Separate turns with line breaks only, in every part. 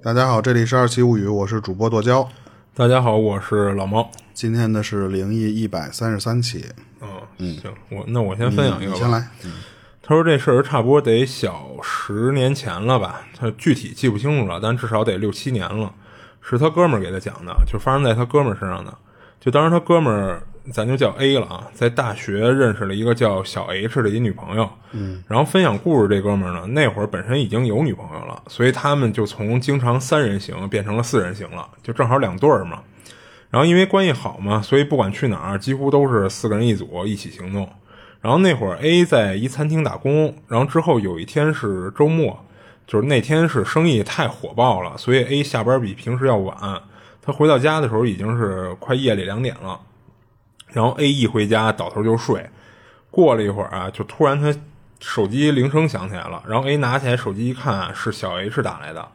大家好，这里是二期物语，我是主播剁椒。
大家好，我是老猫。
今天的是灵异一百三十三期。
嗯，行，我那我先分享一个吧。
你先来。
他说这事儿差不多得小十年前了吧，他具体记不清楚了，但至少得六七年了。是他哥们儿给他讲的，就发生在他哥们儿身上的。就当时他哥们儿，咱就叫 A 了啊，在大学认识了一个叫小 H 的一女朋友。嗯，然后分享故事这哥们儿呢，那会儿本身已经有女朋友了，所以他们就从经常三人行变成了四人行了，就正好两对儿嘛。然后因为关系好嘛，所以不管去哪儿，几乎都是四个人一组一起行动。然后那会儿 A 在一餐厅打工，然后之后有一天是周末，就是那天是生意太火爆了，所以 A 下班比平时要晚。他回到家的时候已经是快夜里两点了。然后 A 一回家倒头就睡，过了一会儿啊，就突然他手机铃声响起来了。然后 A 拿起来手机一看，是小 H 打来的。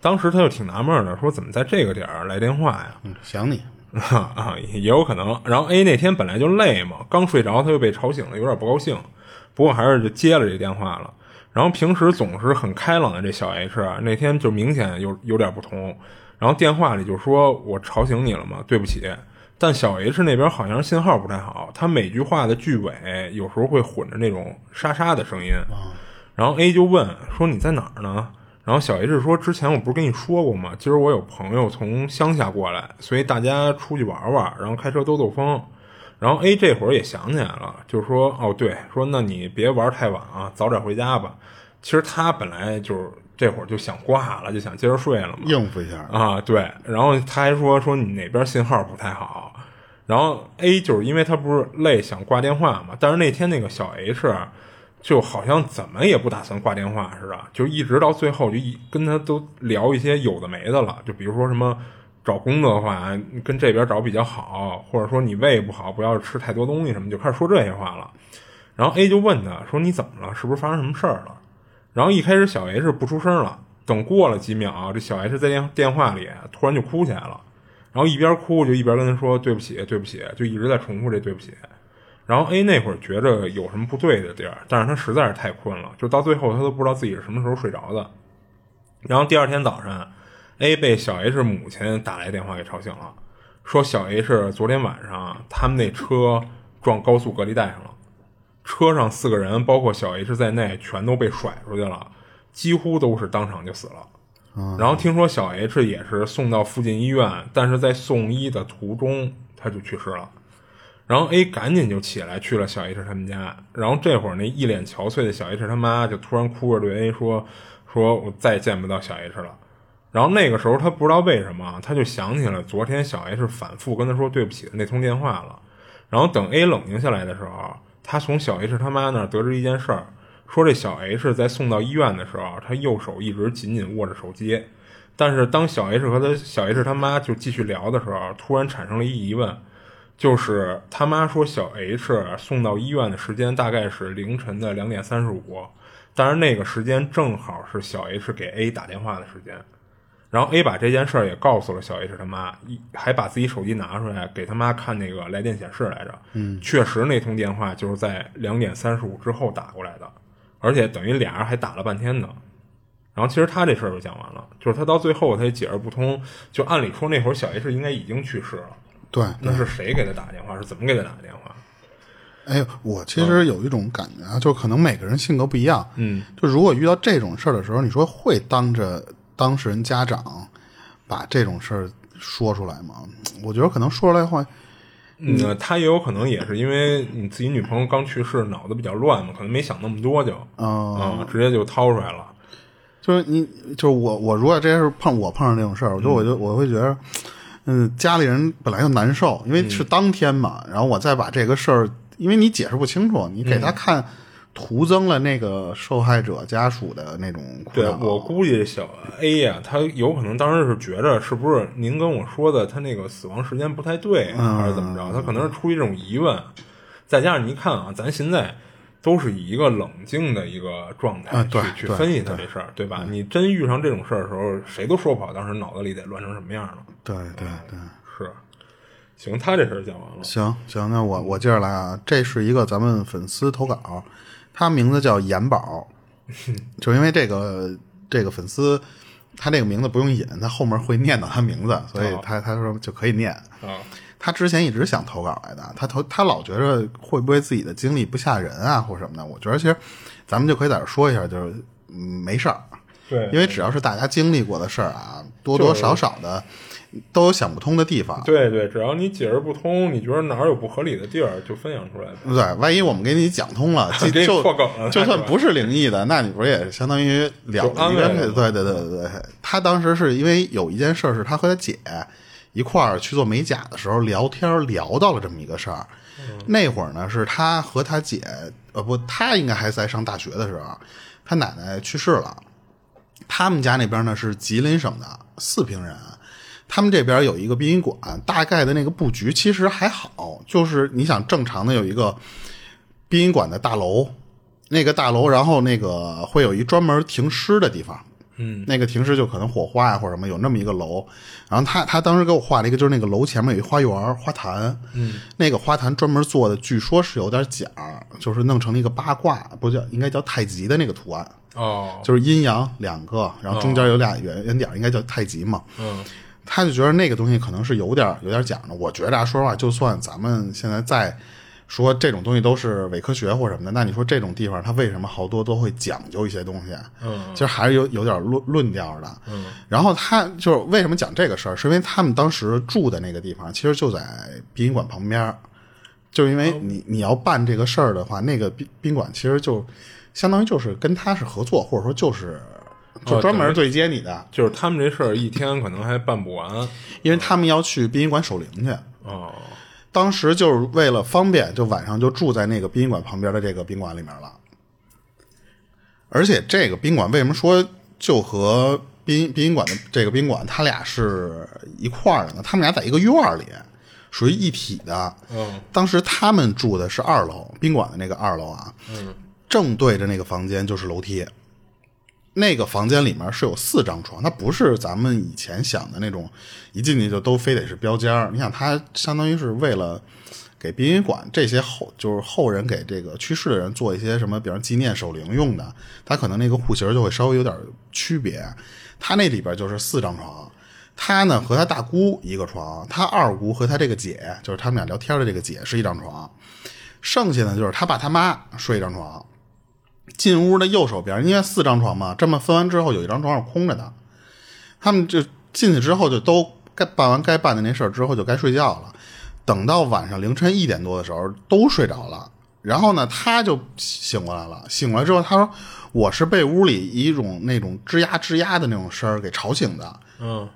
当时他就挺纳闷的，说怎么在这个点儿来电话呀？
嗯，想你。
啊，也有可能。然后 A 那天本来就累嘛，刚睡着他就被吵醒了，有点不高兴。不过还是就接了这电话了。然后平时总是很开朗的这小 H 啊，那天就明显有有点不同。然后电话里就说：“我吵醒你了吗？对不起。”但小 H 那边好像信号不太好，他每句话的句尾有时候会混着那种沙沙的声音。然后 A 就问说：“你在哪儿呢？”然后小 H 说：“之前我不是跟你说过吗？今儿我有朋友从乡下过来，所以大家出去玩玩，然后开车兜兜风。”然后 A 这会儿也想起来了，就是说：“哦，对，说那你别玩太晚啊，早点回家吧。”其实他本来就是这会儿就想挂了，就想接着睡了嘛，
应付一下
啊。对，然后他还说：“说你那边信号不太好。”然后 A 就是因为他不是累想挂电话嘛，但是那天那个小 H。就好像怎么也不打算挂电话似的，就一直到最后就一跟他都聊一些有的没的了，就比如说什么找工作的话，跟这边找比较好，或者说你胃不好，不要吃太多东西什么，就开始说这些话了。然后 A 就问他说：“你怎么了？是不是发生什么事儿了？”然后一开始小 H 不出声了，等过了几秒，这小 H 在电电话里突然就哭起来了，然后一边哭就一边跟他说：“对不起，对不起。”就一直在重复这“对不起”。然后 A 那会儿觉着有什么不对的地儿，但是他实在是太困了，就到最后他都不知道自己是什么时候睡着的。然后第二天早上，A 被小 H 母亲打来电话给吵醒了，说小 H 昨天晚上他们那车撞高速隔离带上了，车上四个人包括小 H 在内全都被甩出去了，几乎都是当场就死了。然后听说小 H 也是送到附近医院，但是在送医的途中他就去世了。然后 A 赶紧就起来去了小 H 他们家，然后这会儿那一脸憔悴的小 H 他妈就突然哭着对 A 说：“说我再也见不到小 H 了。”然后那个时候他不知道为什么，他就想起了昨天小 H 反复跟他说对不起的那通电话了。然后等 A 冷静下来的时候，他从小 H 他妈那儿得知一件事儿，说这小 H 在送到医院的时候，他右手一直紧紧握着手机，但是当小 H 和他小 H 他妈就继续聊的时候，突然产生了一疑问。就是他妈说小 H 送到医院的时间大概是凌晨的两点三十五，但是那个时间正好是小 H 给 A 打电话的时间，然后 A 把这件事儿也告诉了小 H 他妈，一还把自己手机拿出来给他妈看那个来电显示来着，
嗯，
确实那通电话就是在两点三十五之后打过来的，而且等于俩人还打了半天呢。然后其实他这事儿就讲完了，就是他到最后他也解释不通，就按理说那会儿小 H 应该已经去世了。
对，
那是谁给他打电话？是怎么给他打的电话？
哎，我其实有一种感觉啊，就可能每个人性格不一样。
嗯，
就如果遇到这种事儿的时候，你说会当着当事人家长把这种事儿说出来嘛？我觉得可能说出来的话，
嗯，他也有可能也是因为你自己女朋友刚去世，脑子比较乱嘛，可能没想那么多，就
啊，
直接就掏出来了。
就是你，就是我，我如果这是碰我碰上这种事儿，我觉得我就我会觉得。嗯，家里人本来就难受，因为是当天嘛，然后我再把这个事儿，因为你解释不清楚，你给他看，徒增了那个受害者家属的那种苦
对我估计小 A 呀，他有可能当时是觉着是不是您跟我说的他那个死亡时间不太对，还是怎么着？他可能是出于这种疑问，再加上你看啊，咱现在。都是以一个冷静的一个状态去去分析他这事儿，对吧？你真遇上这种事儿的时候，谁都说不好当时脑子里得乱成什么样了。
对对对，
是。行，他这事儿讲完了。
行行，那我我接着来啊。这是一个咱们粉丝投稿，他名字叫严宝，就因为这个这个粉丝他这个名字不用引，他后面会念到他名字，所以他他说就可以念。
啊，
他之前一直想投稿来的，他投他老觉着会不会自己的经历不吓人啊，或什么的。我觉得其实咱们就可以在这说一下，就是嗯没事儿，
对，
因为只要是大家经历过的事儿啊，多多少少的都有想不通的地方。
对对，只要你解释不通，你觉得哪儿有不合理的地儿，就分享出来。
对，万一我们给你讲通了，就就算不是灵异的，那你不是也相当于了
就安
一个？
慰了
对对对对对，他当时是因为有一件事，是他和他姐一块儿去做美甲的时候聊天聊到了这么一个事儿。那会儿呢，是他和他姐，呃不，他应该还在上大学的时候，他奶奶去世了。他们家那边呢是吉林省的四平人，他们这边有一个殡仪馆，大概的那个布局其实还好，就是你想正常的有一个殡仪馆的大楼，那个大楼，然后那个会有一专门停尸的地方，
嗯，
那个停尸就可能火化呀或者什么，有那么一个楼。然后他他当时给我画了一个，就是那个楼前面有一花园花坛，嗯，那个花坛专门做的，据说是有点假，就是弄成了一个八卦，不叫应该叫太极的那个图案。
哦，
就是阴阳两个，然后中间有俩圆圆点，应该叫太极嘛。
嗯，
他就觉得那个东西可能是有点有点讲的。我觉得啊，说实话，就算咱们现在在说这种东西都是伪科学或什么的，那你说这种地方他为什么好多都会讲究一些东西？
嗯，
其实还是有有点论论调的。嗯，然后他就是为什么讲这个事儿，是因为他们当时住的那个地方其实就在殡仪馆旁边，就因为你你要办这个事儿的话，那个宾宾馆其实就相当于就是跟他是合作，或者说就是就专门对接你的，
就是他们这事儿一天可能还办不完。
因为他们要去殡仪馆守灵去。
哦，
当时就是为了方便，就晚上就住在那个殡仪馆旁边的这个宾馆里面了。而且这个宾馆为什么说就和殡殡仪馆的这个宾馆，他俩是一块儿的呢？他们俩在一个院儿里，属于一体的。
嗯，
当时他们住的是二楼，宾馆的那个二楼啊，
嗯，
正对着那个房间就是楼梯。那个房间里面是有四张床，它不是咱们以前想的那种，一进去就都非得是标间儿。你想，它相当于是为了给殡仪馆这些后就是后人给这个去世的人做一些什么，比方纪念守灵用的，它可能那个户型就会稍微有点区别。他那里边就是四张床，他呢和他大姑一个床，他二姑和他这个姐，就是他们俩聊天的这个姐是一张床，剩下呢就是他爸他妈睡一张床。进屋的右手边，因为四张床嘛，这么分完之后有一张床是空着的。他们就进去之后就都该办完该办的那事儿之后就该睡觉了。等到晚上凌晨一点多的时候都睡着了，然后呢他就醒过来了。醒过来之后他说：“我是被屋里一种那种吱呀吱呀的那种声儿给吵醒的。”
嗯，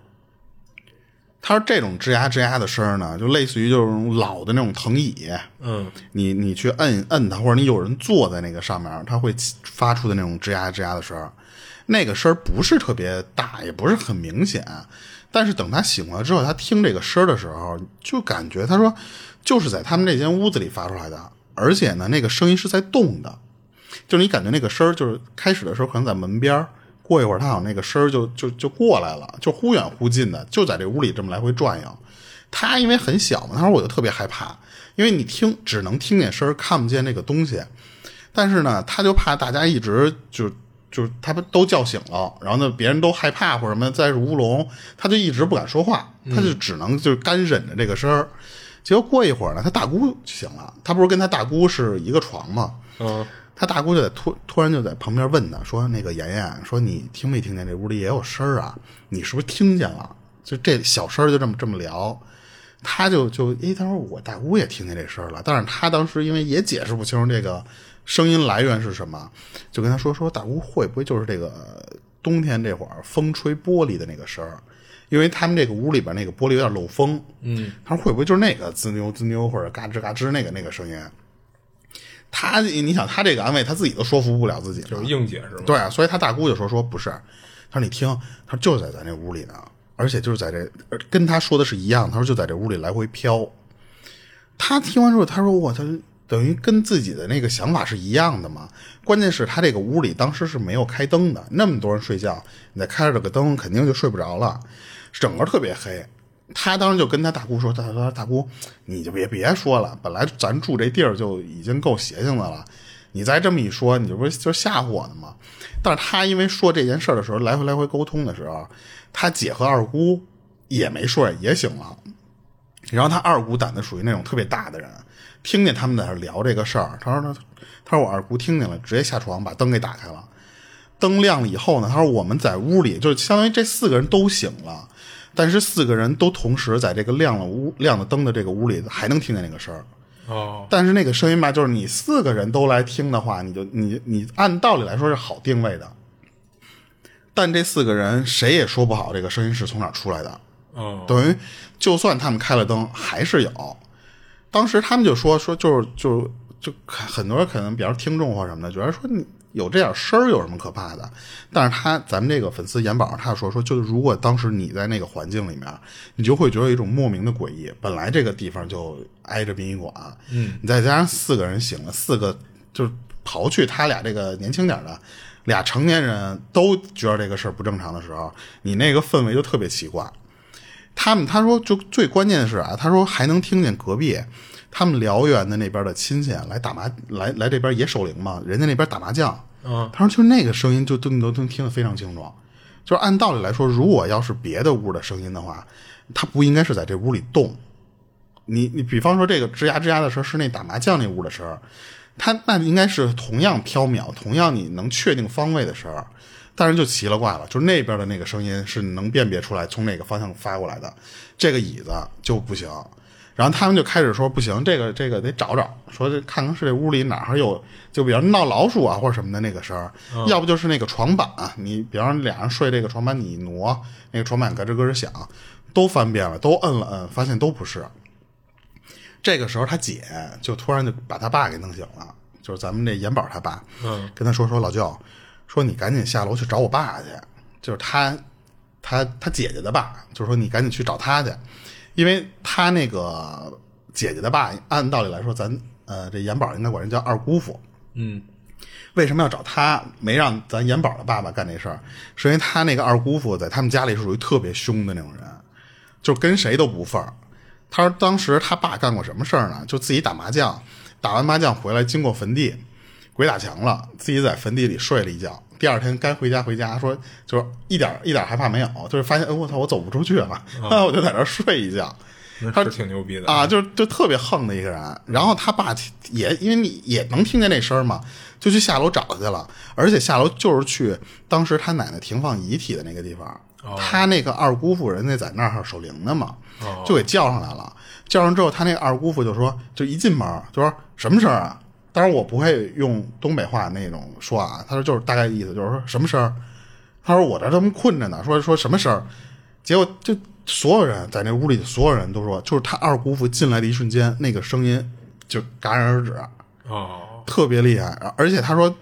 他说这种吱呀吱呀的声儿呢，就类似于就是老的那种藤椅，
嗯，
你你去摁摁它，或者你有人坐在那个上面，它会发出的那种吱呀吱呀的声儿。那个声儿不是特别大，也不是很明显，但是等他醒过来之后，他听这个声儿的时候，就感觉他说就是在他们这间屋子里发出来的，而且呢，那个声音是在动的，就是你感觉那个声儿就是开始的时候可能在门边儿，过一会儿他好像那个声儿就就就过来了，就忽远忽近的，就在这屋里这么来回转悠。他因为很小嘛，他说我就特别害怕，因为你听只能听见声儿，看不见那个东西。但是呢，他就怕大家一直就就是他们都叫醒了，然后呢，别人都害怕或者什么，再是乌龙，他就一直不敢说话，他就只能就是干忍着这个声儿。结果过一会儿呢，他大姑醒了，他不是跟他大姑是一个床吗？
嗯，
他大姑就在突突然就在旁边问他说：“那个妍妍，说你听没听见这屋里也有声儿啊？你是不是听见了？就这小声儿就这么这么聊。”他就就诶，他说我大姑也听见这声儿了，但是他当时因为也解释不清楚这个声音来源是什么，就跟他说说大姑会不会就是这个冬天这会儿风吹玻璃的那个声儿？因为他们这个屋里边那个玻璃有点漏风，
嗯，
他说会不会就是那个滋溜滋溜或者嘎吱嘎吱那个那个声音？他你想他这个安慰他自己都说服不了自己了，
就是硬解释嘛。
对啊，所以他大姑就说说不是，他说你听，他说就在咱这屋里呢，而且就是在这，呃跟他说的是一样，他说就在这屋里来回飘。他听完之后，他说我他，等于跟自己的那个想法是一样的嘛。关键是他这个屋里当时是没有开灯的，那么多人睡觉，你再开着个灯，肯定就睡不着了，整个特别黑。他当时就跟他大姑说：“他说大姑，你就别别说了，本来咱住这地儿就已经够邪性的了，你再这么一说，你这不是就吓唬我呢吗？但是他因为说这件事的时候，来回来回沟通的时候，他姐和二姑也没睡，也醒了。然后他二姑胆子属于那种特别大的人，听见他们在那聊这个事儿，他说他他说我二姑听见了，直接下床把灯给打开了。灯亮了以后呢，他说我们在屋里，就相当于这四个人都醒了，但是四个人都同时在这个亮了屋亮了灯的这个屋里，还能听见那个声儿。
哦，
但是那个声音吧，就是你四个人都来听的话，你就你你按道理来说是好定位的，但这四个人谁也说不好这个声音是从哪儿出来的。
哦，
等于就算他们开了灯，还是有。当时他们就说说就是就就很多人可能，比方说听众或什么的，觉得说你有这点声儿有什么可怕的？但是他咱们这个粉丝眼宝他说说，就是如果当时你在那个环境里面，你就会觉得有一种莫名的诡异。本来这个地方就挨着殡仪馆，
嗯，
你再加上四个人醒了，四个就是刨去他俩这个年轻点的。俩成年人都觉得这个事儿不正常的时候，你那个氛围就特别奇怪。他们他说就最关键的是啊，他说还能听见隔壁他们辽源的那边的亲戚来打麻来来这边也守灵嘛，人家那边打麻将。
嗯，
他说就那个声音就都你都能听得非常清楚。就是按道理来说，如果要是别的屋的声音的话，他不应该是在这屋里动。你你比方说这个吱呀吱呀的声是那打麻将那屋的声，他那应该是同样飘渺，同样你能确定方位的声儿。但是就奇了怪了，就是那边的那个声音是能辨别出来从哪个方向发过来的，这个椅子就不行。然后他们就开始说不行，这个这个得找找，说看看是这屋里哪儿有，就比方闹老鼠啊或者什么的那个声儿，要不就是那个床板，你比方说俩人睡这个床板，你一挪，那个床板咯吱咯吱响，都翻遍了，都摁了摁，发现都不是。这个时候他姐就突然就把他爸给弄醒了，就是咱们这严宝他爸，
嗯，
跟他说说老舅，说你赶紧下楼去找我爸去，就是他他他姐姐的爸，就是说你赶紧去找他去，因为他那个姐姐的爸，按道理来说，咱呃这严宝应该管人叫二姑父，
嗯，
为什么要找他？没让咱严宝的爸爸干这事儿，是因为他那个二姑父在他们家里是属于特别凶的那种人，就跟谁都不忿儿。他说当时他爸干过什么事儿呢？就自己打麻将，打完麻将回来经过坟地，鬼打墙了，自己在坟地里睡了一觉。第二天该回家回家，说就是一点一点害怕没有，就是发现哎我操我走不出去了，我就在这儿睡一觉。
他是挺牛逼的
啊，就就特别横的一个人。然后他爸也因为你也能听见那声嘛，就去下楼找去了。而且下楼就是去当时他奶奶停放遗体的那个地方。他那个二姑父人家在那儿守灵的嘛，就给叫上来了。叫上之后，他那个二姑父就说，就一进门就说什么声啊？当然我不会用东北话那种说啊，他说就是大概意思就是说什么声儿？他说我这他妈困着呢，说说什么声儿？结果就。所有人在那屋里，所有人都说，就是他二姑父进来的一瞬间，那个声音就戛然而止，
哦，
特别厉害。而且他说，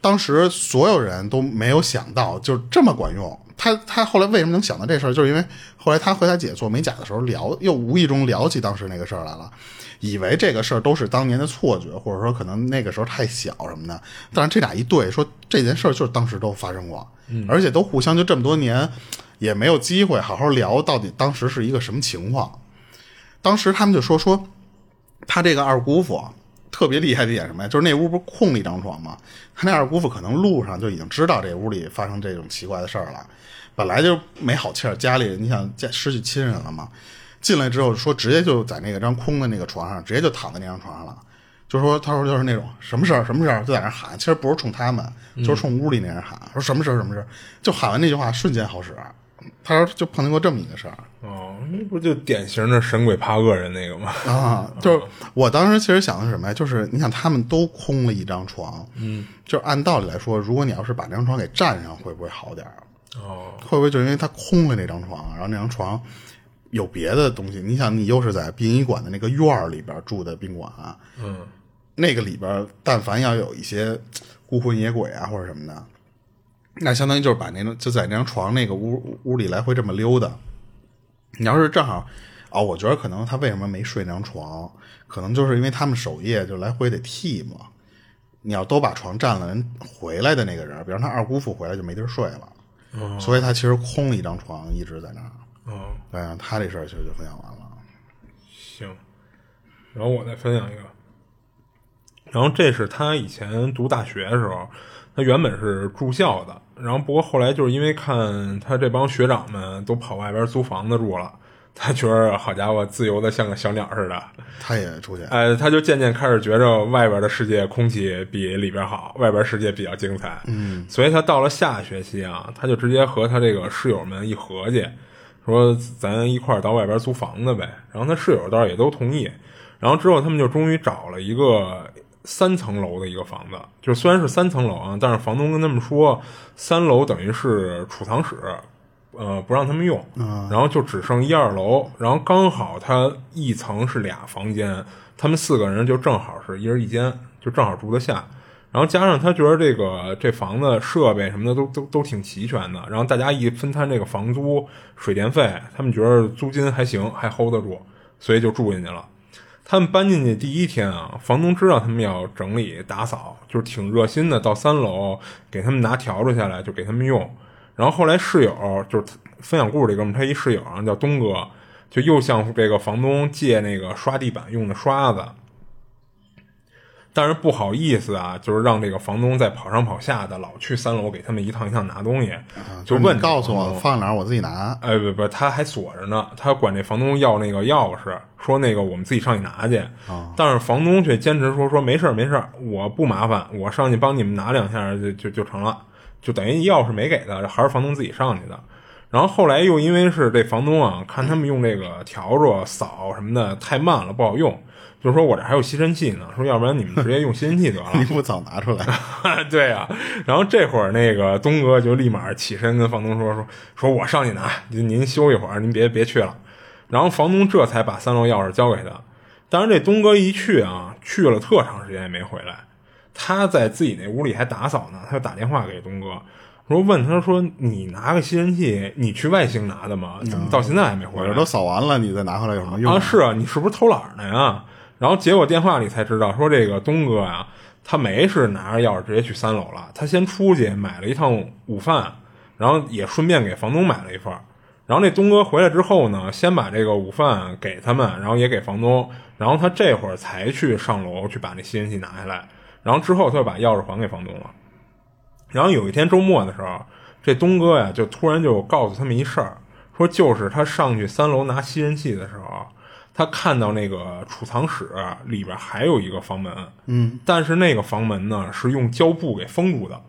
当时所有人都没有想到就这么管用。他他后来为什么能想到这事儿，就是因为后来他和他姐做美甲的时候聊，又无意中聊起当时那个事儿来了，以为这个事儿都是当年的错觉，或者说可能那个时候太小什么的。但是这俩一对，说这件事儿就是当时都发生过，而且都互相就这么多年。也没有机会好好聊到底当时是一个什么情况。当时他们就说说，他这个二姑父特别厉害的一点什么呀？就是那屋不是空了一张床吗？他那二姑父可能路上就已经知道这屋里发生这种奇怪的事儿了。本来就没好气儿，家里你想家失去亲人了嘛？进来之后说直接就在那个张空的那个床上，直接就躺在那张床上了。就说他说就是那种什么事儿什么事儿就在那喊，其实不是冲他们，就是冲屋里那人喊，说什么事儿什么事儿，就喊完那句话瞬间好使。他说就碰见过这么一个事儿
哦，那不就典型的神鬼怕恶人那个吗？
啊，就是我当时其实想的是什么呀？就是你想他们都空了一张床，
嗯，
就是按道理来说，如果你要是把这张床给占上，会不会好点儿？
哦，
会不会就因为他空了那张床，然后那张床有别的东西？你想，你又是在殡仪馆的那个院儿里边住的宾馆，
嗯，
那个里边但凡要有一些孤魂野鬼啊或者什么的。那相当于就是把那种就在那张床那个屋屋里来回这么溜达。你要是正好哦，我觉得可能他为什么没睡那张床，可能就是因为他们守夜就来回得替嘛。你要都把床占了，人回来的那个人，比方他二姑父回来就没地儿睡了，所以他其实空了一张床一直在那儿。
哦，
对，他这事儿其实就分享完了。
行，然后我再分享一个，然后这是他以前读大学的时候，他原本是住校的，然后不过后来就是因为看他这帮学长们都跑外边租房子住了，他觉得好家伙，自由的像个小鸟似的，
他也出去，
哎，他就渐渐开始觉着外边的世界空气比里边好，外边世界比较精彩。嗯，所以他到了下学期啊，他就直接和他这个室友们一合计，说咱一块儿到外边租房子呗。然后他室友倒是也都同意。然后之后他们就终于找了一个三层楼的一个房子，就虽然是三层楼啊，但是房东跟他们说，三楼等于是储藏室。呃，不让他们用，然后就只剩一二楼，然后刚好他一层是俩房间，他们四个人就正好是一人一间，就正好住得下。然后加上他觉得这个这房子设备什么的都都都挺齐全的，然后大家一分摊这个房租、水电费，他们觉得租金还行，还 hold 得住，所以就住进去了。他们搬进去第一天啊，房东知道他们要整理打扫，就是挺热心的，到三楼给他们拿笤帚下来，就给他们用。然后后来室友就是分享故事这哥们，他一室友啊叫东哥，就又向这个房东借那个刷地板用的刷子，但是不好意思啊，就是让这个房东在跑上跑下的，老去三楼给他们一趟一趟拿东西，就问
告诉我放哪儿，我自己拿。
哎，不不，他还锁着呢，他管这房东要那个钥匙，说那个我们自己上去拿去。但是房东却坚持说说没事儿没事儿我不麻烦，我上去帮你们拿两下就就就成了。就等于钥匙没给他，还是房东自己上去的。然后后来又因为是这房东啊，看他们用这个笤帚扫什么的太慢了，不好用，就是说我这还有吸尘器呢，说要不然你们直接用吸尘器得了。
你不早拿出来？
对呀。然后这会儿那个东哥就立马起身跟房东说说说我上去拿，您休一会儿，您别别去了。然后房东这才把三楼钥匙交给他。但是这东哥一去啊，去了特长时间也没回来。他在自己那屋里还打扫呢，他就打电话给东哥，说问他说：“你拿个吸尘器，你去外星拿的吗？怎么到现在还没回来？
都扫完了，你再拿回来有什么用
啊？是啊，你是不是偷懒呢呀？”然后结果电话里才知道，说这个东哥呀，他没是拿着钥匙直接去三楼了，他先出去买了一趟午饭，然后也顺便给房东买了一份。然后那东哥回来之后呢，先把这个午饭给他们，然后也给房东，然后他这会儿才去上楼去把那吸尘器拿下来。然后之后他就把钥匙还给房东了。然后有一天周末的时候，这东哥呀就突然就告诉他们一事儿，说就是他上去三楼拿吸尘器的时候，他看到那个储藏室里边还有一个房门，
嗯，
但是那个房门呢是用胶布给封住的。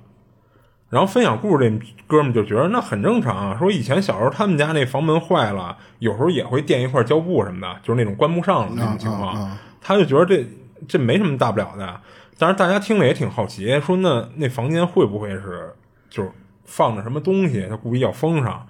然后分享故事这哥们就觉得那很正常啊，说以前小时候他们家那房门坏了，有时候也会垫一块胶布什么的，就是那种关不上的那种情况，他就觉得这这没什么大不了的。但是大家听了也挺好奇，说那那房间会不会是就是放着什么东西，他故意要封上？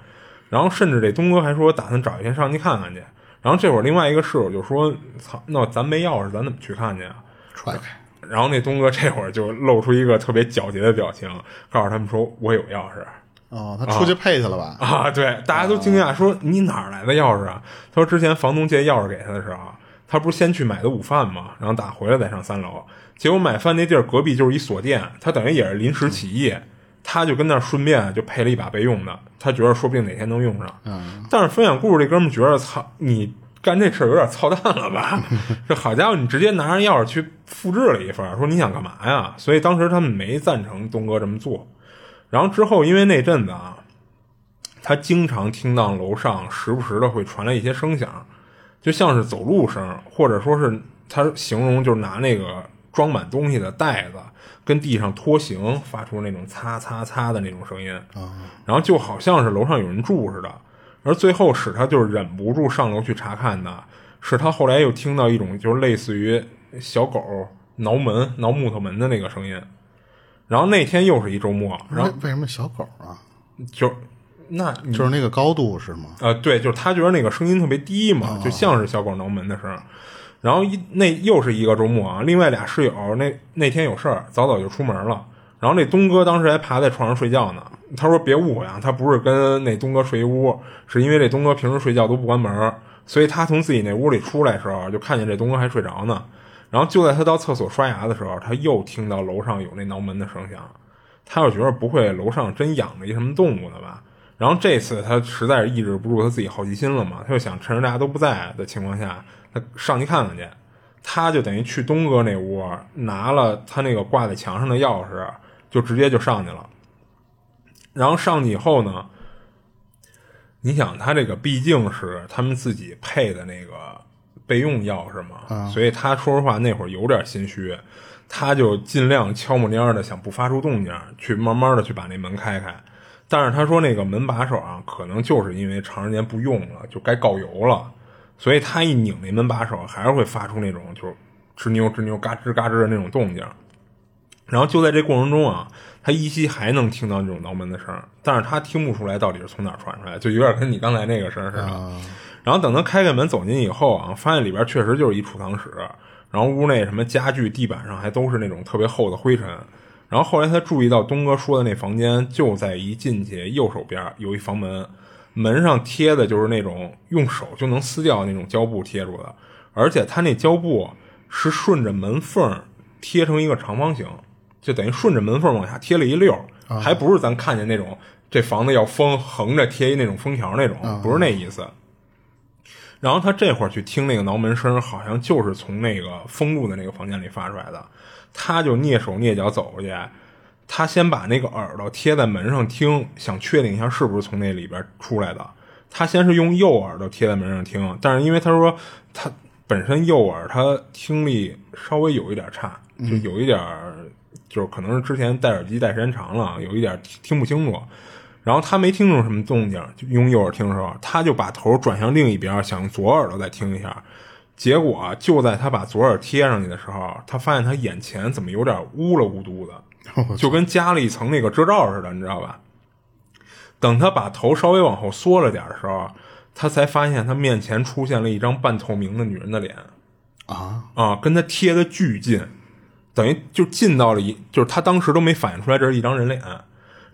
然后甚至这东哥还说打算找一天上去看看去。然后这会儿另外一个室友就说：“操，那咱没钥匙，咱怎么去看去啊？”
踹开。
然后那东哥这会儿就露出一个特别狡黠的表情，告诉他们说：“我有钥匙。”
哦，他出去配去了吧？
啊，对，大家都惊讶说：“你哪来的钥匙啊？”他说：“之前房东借钥匙给他的时候，他不是先去买的午饭吗？然后打回来再上三楼。”结果买饭那地儿隔壁就是一锁店，他等于也是临时起意，他就跟那儿顺便就配了一把备用的，他觉得说不定哪天能用上。
嗯，
但是分享故事这哥们觉得，操，你干这事儿有点操蛋了吧？这好家伙，你直接拿着钥匙去复制了一份，说你想干嘛呀？所以当时他们没赞成东哥这么做。然后之后因为那阵子啊，他经常听到楼上时不时的会传来一些声响，就像是走路声，或者说是他形容就是拿那个。装满东西的袋子跟地上拖行，发出那种擦擦擦的那种声音，然后就好像是楼上有人住似的。而最后使他就是忍不住上楼去查看的，是他后来又听到一种就是类似于小狗挠门、挠木头门的那个声音。然后那天又是一周末，然后
为什么小狗啊？
就那
就是那个高度是吗？
呃，对，就是他觉得那个声音特别低嘛，就像是小狗挠门的声。然后一那又是一个周末啊，另外俩室友那那天有事儿，早早就出门了。然后那东哥当时还趴在床上睡觉呢。他说别误会啊，他不是跟那东哥睡一屋，是因为这东哥平时睡觉都不关门，所以他从自己那屋里出来的时候，就看见这东哥还睡着呢。然后就在他到厕所刷牙的时候，他又听到楼上有那挠门的声响，他又觉得不会楼上真养着一什么动物呢吧？然后这次他实在是抑制不住他自己好奇心了嘛，他就想趁着大家都不在的情况下。他上去看看去，他就等于去东哥那屋拿了他那个挂在墙上的钥匙，就直接就上去了。然后上去以后呢，你想他这个毕竟是他们自己配的那个备用钥匙嘛，所以他说实话那会儿有点心虚，他就尽量悄摸蔫的想不发出动静，去慢慢的去把那门开开。但是他说那个门把手啊，可能就是因为长时间不用了，就该告油了，所以他一拧那门把手，还是会发出那种就是吱扭吱扭、嘎吱嘎吱的那种动静。然后就在这过程中啊，他依稀还能听到那种挠门的声儿，但是他听不出来到底是从哪儿传出来，就有点跟你刚才那个声儿似的。然后等他开开门走进以后啊，发现里边确实就是一储藏室，然后屋内什么家具、地板上还都是那种特别厚的灰尘。然后后来他注意到东哥说的那房间就在一进去右手边有一房门，门上贴的就是那种用手就能撕掉那种胶布贴住的，而且它那胶布是顺着门缝贴成一个长方形。就等于顺着门缝往下贴了一溜，还不是咱看见那种这房子要封横着贴一那种封条那种，不是那意思。然后他这会儿去听那个挠门声，好像就是从那个封住的那个房间里发出来的。他就蹑手蹑脚走过去，他先把那个耳朵贴在门上听，想确定一下是不是从那里边出来的。他先是用右耳朵贴在门上听，但是因为他说他本身右耳他听力稍微有一点差，就有一点。就是可能是之前戴耳机戴时间长了，有一点听不清楚，然后他没听出什么动静，就用右耳听的时候，他就把头转向另一边，想用左耳朵再听一下。结果就在他把左耳贴上去的时候，他发现他眼前怎么有点乌了乌嘟的，就跟加了一层那个遮罩似的，你知道吧？等他把头稍微往后缩了点的时候，他才发现他面前出现了一张半透明的女人的脸，
啊
啊，跟他贴的巨近。等于就近到了一，就是他当时都没反应出来这是一张人脸，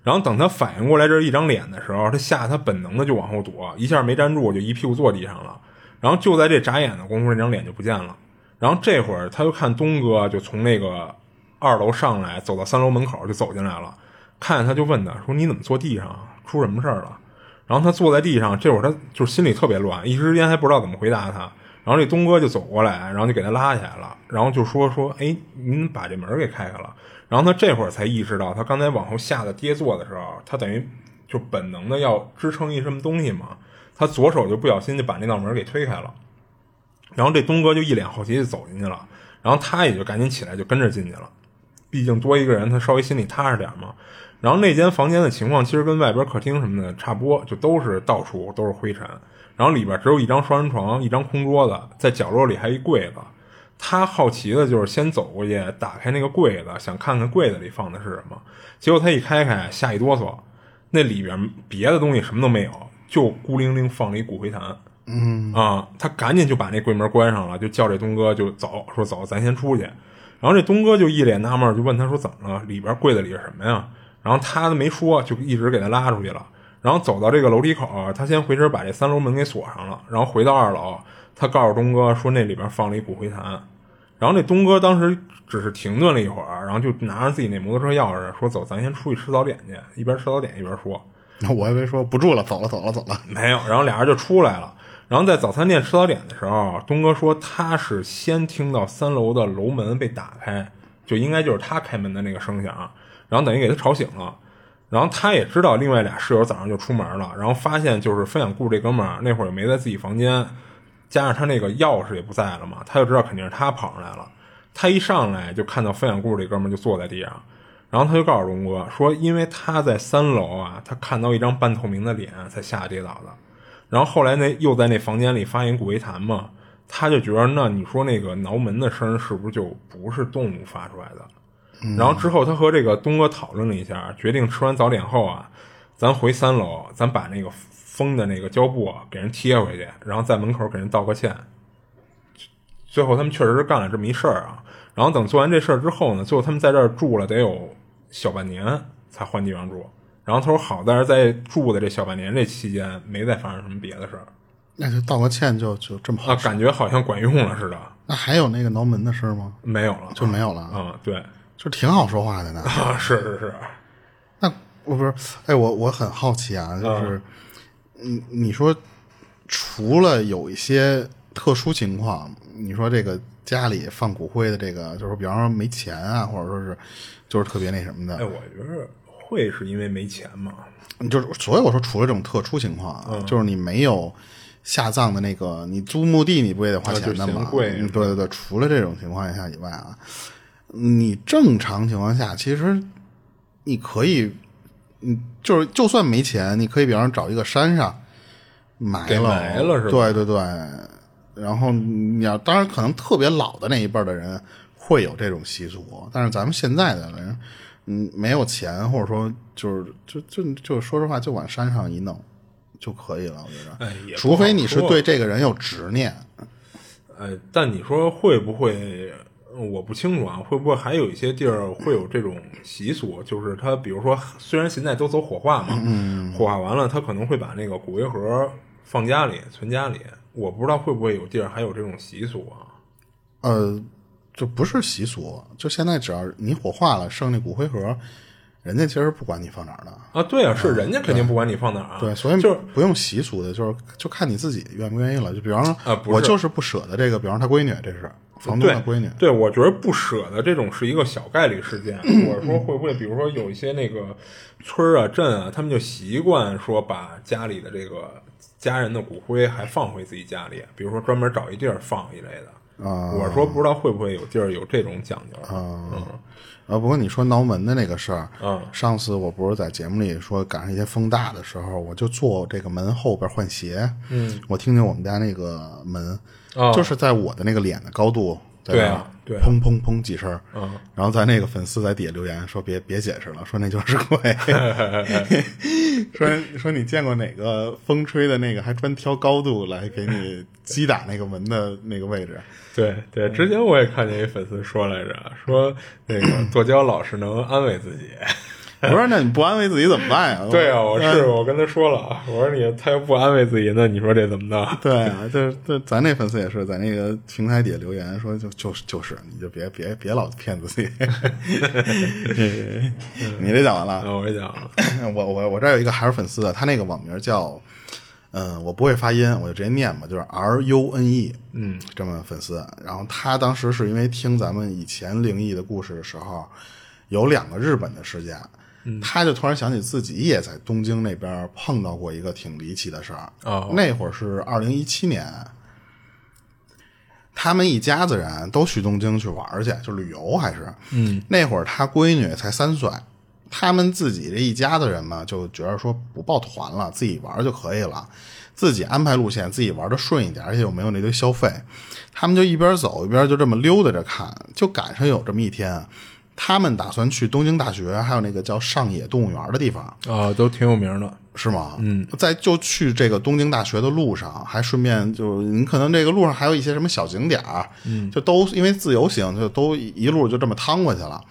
然后等他反应过来这是一张脸的时候，他吓他本能的就往后躲，一下没站住就一屁股坐地上了，然后就在这眨眼的功夫，那张脸就不见了。然后这会儿他就看东哥就从那个二楼上来，走到三楼门口就走进来了，看见他就问他说：“你怎么坐地上？出什么事儿了？”然后他坐在地上，这会儿他就心里特别乱，一时之间还不知道怎么回答他。然后这东哥就走过来，然后就给他拉起来了，然后就说说，哎，您把这门给开开了。然后他这会儿才意识到，他刚才往后下的跌坐的时候，他等于就本能的要支撑一什么东西嘛，他左手就不小心就把那道门给推开了。然后这东哥就一脸好奇就走进去了，然后他也就赶紧起来就跟着进去了，毕竟多一个人，他稍微心里踏实点嘛。然后那间房间的情况其实跟外边客厅什么的差不多，就都是到处都是灰尘。然后里边只有一张双人床，一张空桌子，在角落里还一柜子。他好奇的就是先走过去，打开那个柜子，想看看柜子里放的是什么。结果他一开开，吓一哆嗦，那里边别的东西什么都没有，就孤零零放了一骨灰坛。
嗯
啊，他赶紧就把那柜门关上了，就叫这东哥就走，说走，咱先出去。然后这东哥就一脸纳闷，就问他说怎么了？里边柜子里是什么呀？然后他都没说，就一直给他拉出去了。然后走到这个楼梯口，他先回身把这三楼门给锁上了，然后回到二楼，他告诉东哥说那里边放了一骨灰坛。然后那东哥当时只是停顿了一会儿，然后就拿着自己那摩托车钥匙说：“走，咱先出去吃早点去。”一边吃早点一边说：“那
我以为说不住了，走了，走了，走了。”
没有。然后俩人就出来了。然后在早餐店吃早点的时候，东哥说他是先听到三楼的楼门被打开，就应该就是他开门的那个声响，然后等于给他吵醒了。然后他也知道另外俩室友早上就出门了，然后发现就是分享故事这哥们儿那会儿也没在自己房间，加上他那个钥匙也不在了嘛，他就知道肯定是他跑上来了。他一上来就看到分享故事这哥们儿就坐在地上，然后他就告诉龙哥说，因为他在三楼啊，他看到一张半透明的脸才吓跌倒的。然后后来那又在那房间里发现骨灰坛嘛，他就觉得那你说那个挠门的声是不是就不是动物发出来的？然后之后，他和这个东哥讨论了一下，决定吃完早点后啊，咱回三楼，咱把那个封的那个胶布给人贴回去，然后在门口给人道个歉。最后他们确实是干了这么一事儿啊。然后等做完这事儿之后呢，最后他们在这儿住了得有小半年才换地方住。然后他说好但是在住的这小半年这期间没再发生什么别的事儿。
那就道个歉就就这么好？
啊，感觉好像管用了似的。
那还有那个挠门的事吗？
没有了，
就没有了。
啊，对。
就挺好说话的呢，
啊，是是是，
那我不是，哎，我我很好奇啊，就是，嗯，你说除了有一些特殊情况，你说这个家里放骨灰的这个，就是比方说没钱啊，或者说是就是特别那什么的
哎，
的，
我觉得会是因为没钱嘛。
就是所以我说除了这种特殊情况啊，
嗯
就是你没有下葬的那个，你租墓地你不也得花钱的吗？
嫌贵
嗯对对对，除了这种情况下以外啊，你正常情况下其实你可以，嗯，就是就算没钱，你可以比方说找一个山上埋
给
了，
埋了是吧
对对对，然后你要当然可能特别老的那一辈的人会有这种习俗，但是咱们现在的人，嗯，没有钱或者说就是就就就说实话，就往山上一弄就可以了，我觉得，
哎也
除非你是对这个人有执念，
呃，但你说会不会？我不清楚啊，会不会还有一些地儿会有这种习俗？就是他，比如说，虽然现在都走火化嘛，火化完了，他可能会把那个骨灰盒放家里，存家里。我不知道会不会有地儿还有这种习俗啊？
呃，就不是习俗，就现在只要你火化了，剩那骨灰盒，人家其实不管你放哪儿的。
啊，对啊，是人家肯定不管你放哪儿啊。
对，所以
就是
不用习俗的，就是就看你自己愿不愿意了。就比方说，
啊不是
我就是不舍得这个，比方说他闺女，这是房东
对
的闺女，
对，我觉得不舍得这种是一个小概率事件。我说会不会，比如说有一些那个村儿啊、镇啊，他们就习惯说把家里的这个家人的骨灰还放回自己家里，比如说专门找一地儿放一类的。
啊
我说不知道会不会有地儿有这种讲究。
啊。啊，不过你说挠门的那个事儿，
嗯
上次我不是在节目里说赶上一些风大的时候，我就坐这个门后边换鞋，
嗯，
我听见我们家那个门，
哦
就是在我的那个脸的高度，在
对
那儿
啊对啊
砰砰砰几声，
嗯，
然后在那个粉丝在底下留言说别别解释了，说那就是鬼，说说你见过哪个风吹的那个还专挑高度来给你击打那个门的那个位置？
对对，之前我也看见一粉丝说来着，说那个剁椒老是能安慰自己。
我说那你不安慰自己怎么办呀？
对啊，我是我跟他说了，我说你他要不安慰自己，那你说这怎么弄？
对啊，这这咱那粉丝也是在那个平台底下留言说就就是就是，你就别别别老骗自己。你这讲完了，
我就讲了，
我 我我这儿有一个还是粉丝的，他那个网名叫，嗯、我不会发音，我就直接念吧，就是 R U N E，
嗯，
这么粉丝。然后他当时是因为听咱们以前灵异的故事的时候，有两个日本的事件，他就突然想起自己也在东京那边碰到过一个挺离奇的事儿。
哦
那会儿是二零一七年。他们一家子人都去东京去玩儿去，就旅游还是。嗯，那会儿他闺女才三岁，他们自己这一家子人嘛，就觉得说不抱团了，自己玩儿就可以了，自己安排路线，自己玩的顺一点，而且又没有那堆消费。他们就一边走一边就这么溜达着看，就赶上有这么一天，他们打算去东京大学，还有那个叫上野动物园的地方。
啊，都挺有名的。
是吗？嗯，在就去这个东京大学的路上，还顺便就你可能这个路上还有一些什么小景点儿，嗯，就都因为自由行，就都一路就这么趟过去了。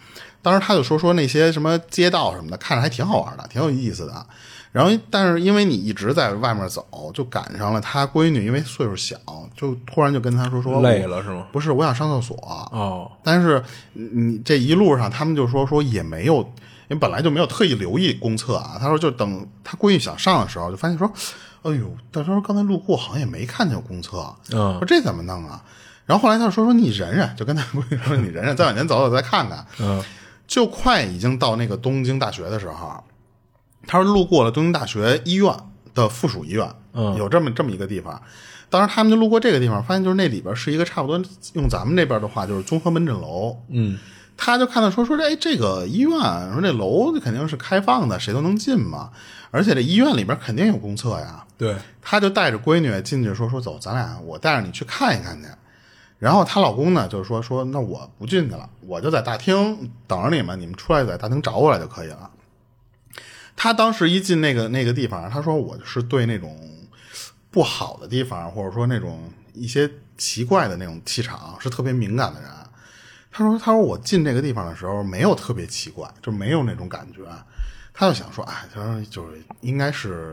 当时他就说说那些什么街道什么的，看着还挺好玩的，挺有意思的。然后，但是因为你一直在外面走，就赶上了他闺女，因为岁数小，就突然就跟他说说
累了是吗？
不是，我想上厕所。
哦，
但是你这一路上，他们就说说也没有，因为本来就没有特意留意公厕啊。他说就等他闺女想上的时候，就发现说，哎呦，他说刚才路过好像也没看见有公厕，
嗯
说这怎么弄啊？然后后来他就说说你忍忍，就跟他 闺女说你忍忍，再往前走走再看看。
嗯，
就快已经到那个东京大学的时候，他是路过了东京大学医院的附属医院，
嗯
有这么这么一个地方。当时他们就路过这个地方，发现就是那里边是一个差不多用咱们这边的话就是综合门诊楼。
嗯，
他就看到说说哎这个医院说这楼肯定是开放的，谁都能进嘛，而且这医院里边肯定有公厕呀。
对，
他就带着闺女进去说说走，咱俩我带着你去看一看去。然后她老公呢，就是说说那我不进去了，我就在大厅等着你们，你们出来在大厅找我来就可以了。他当时一进那个那个地方，他说我是对那种不好的地方，或者说那种一些奇怪的那种气场是特别敏感的人。他说他说我进这个地方的时候没有特别奇怪，就没有那种感觉。他就想说，哎，他说就是应该是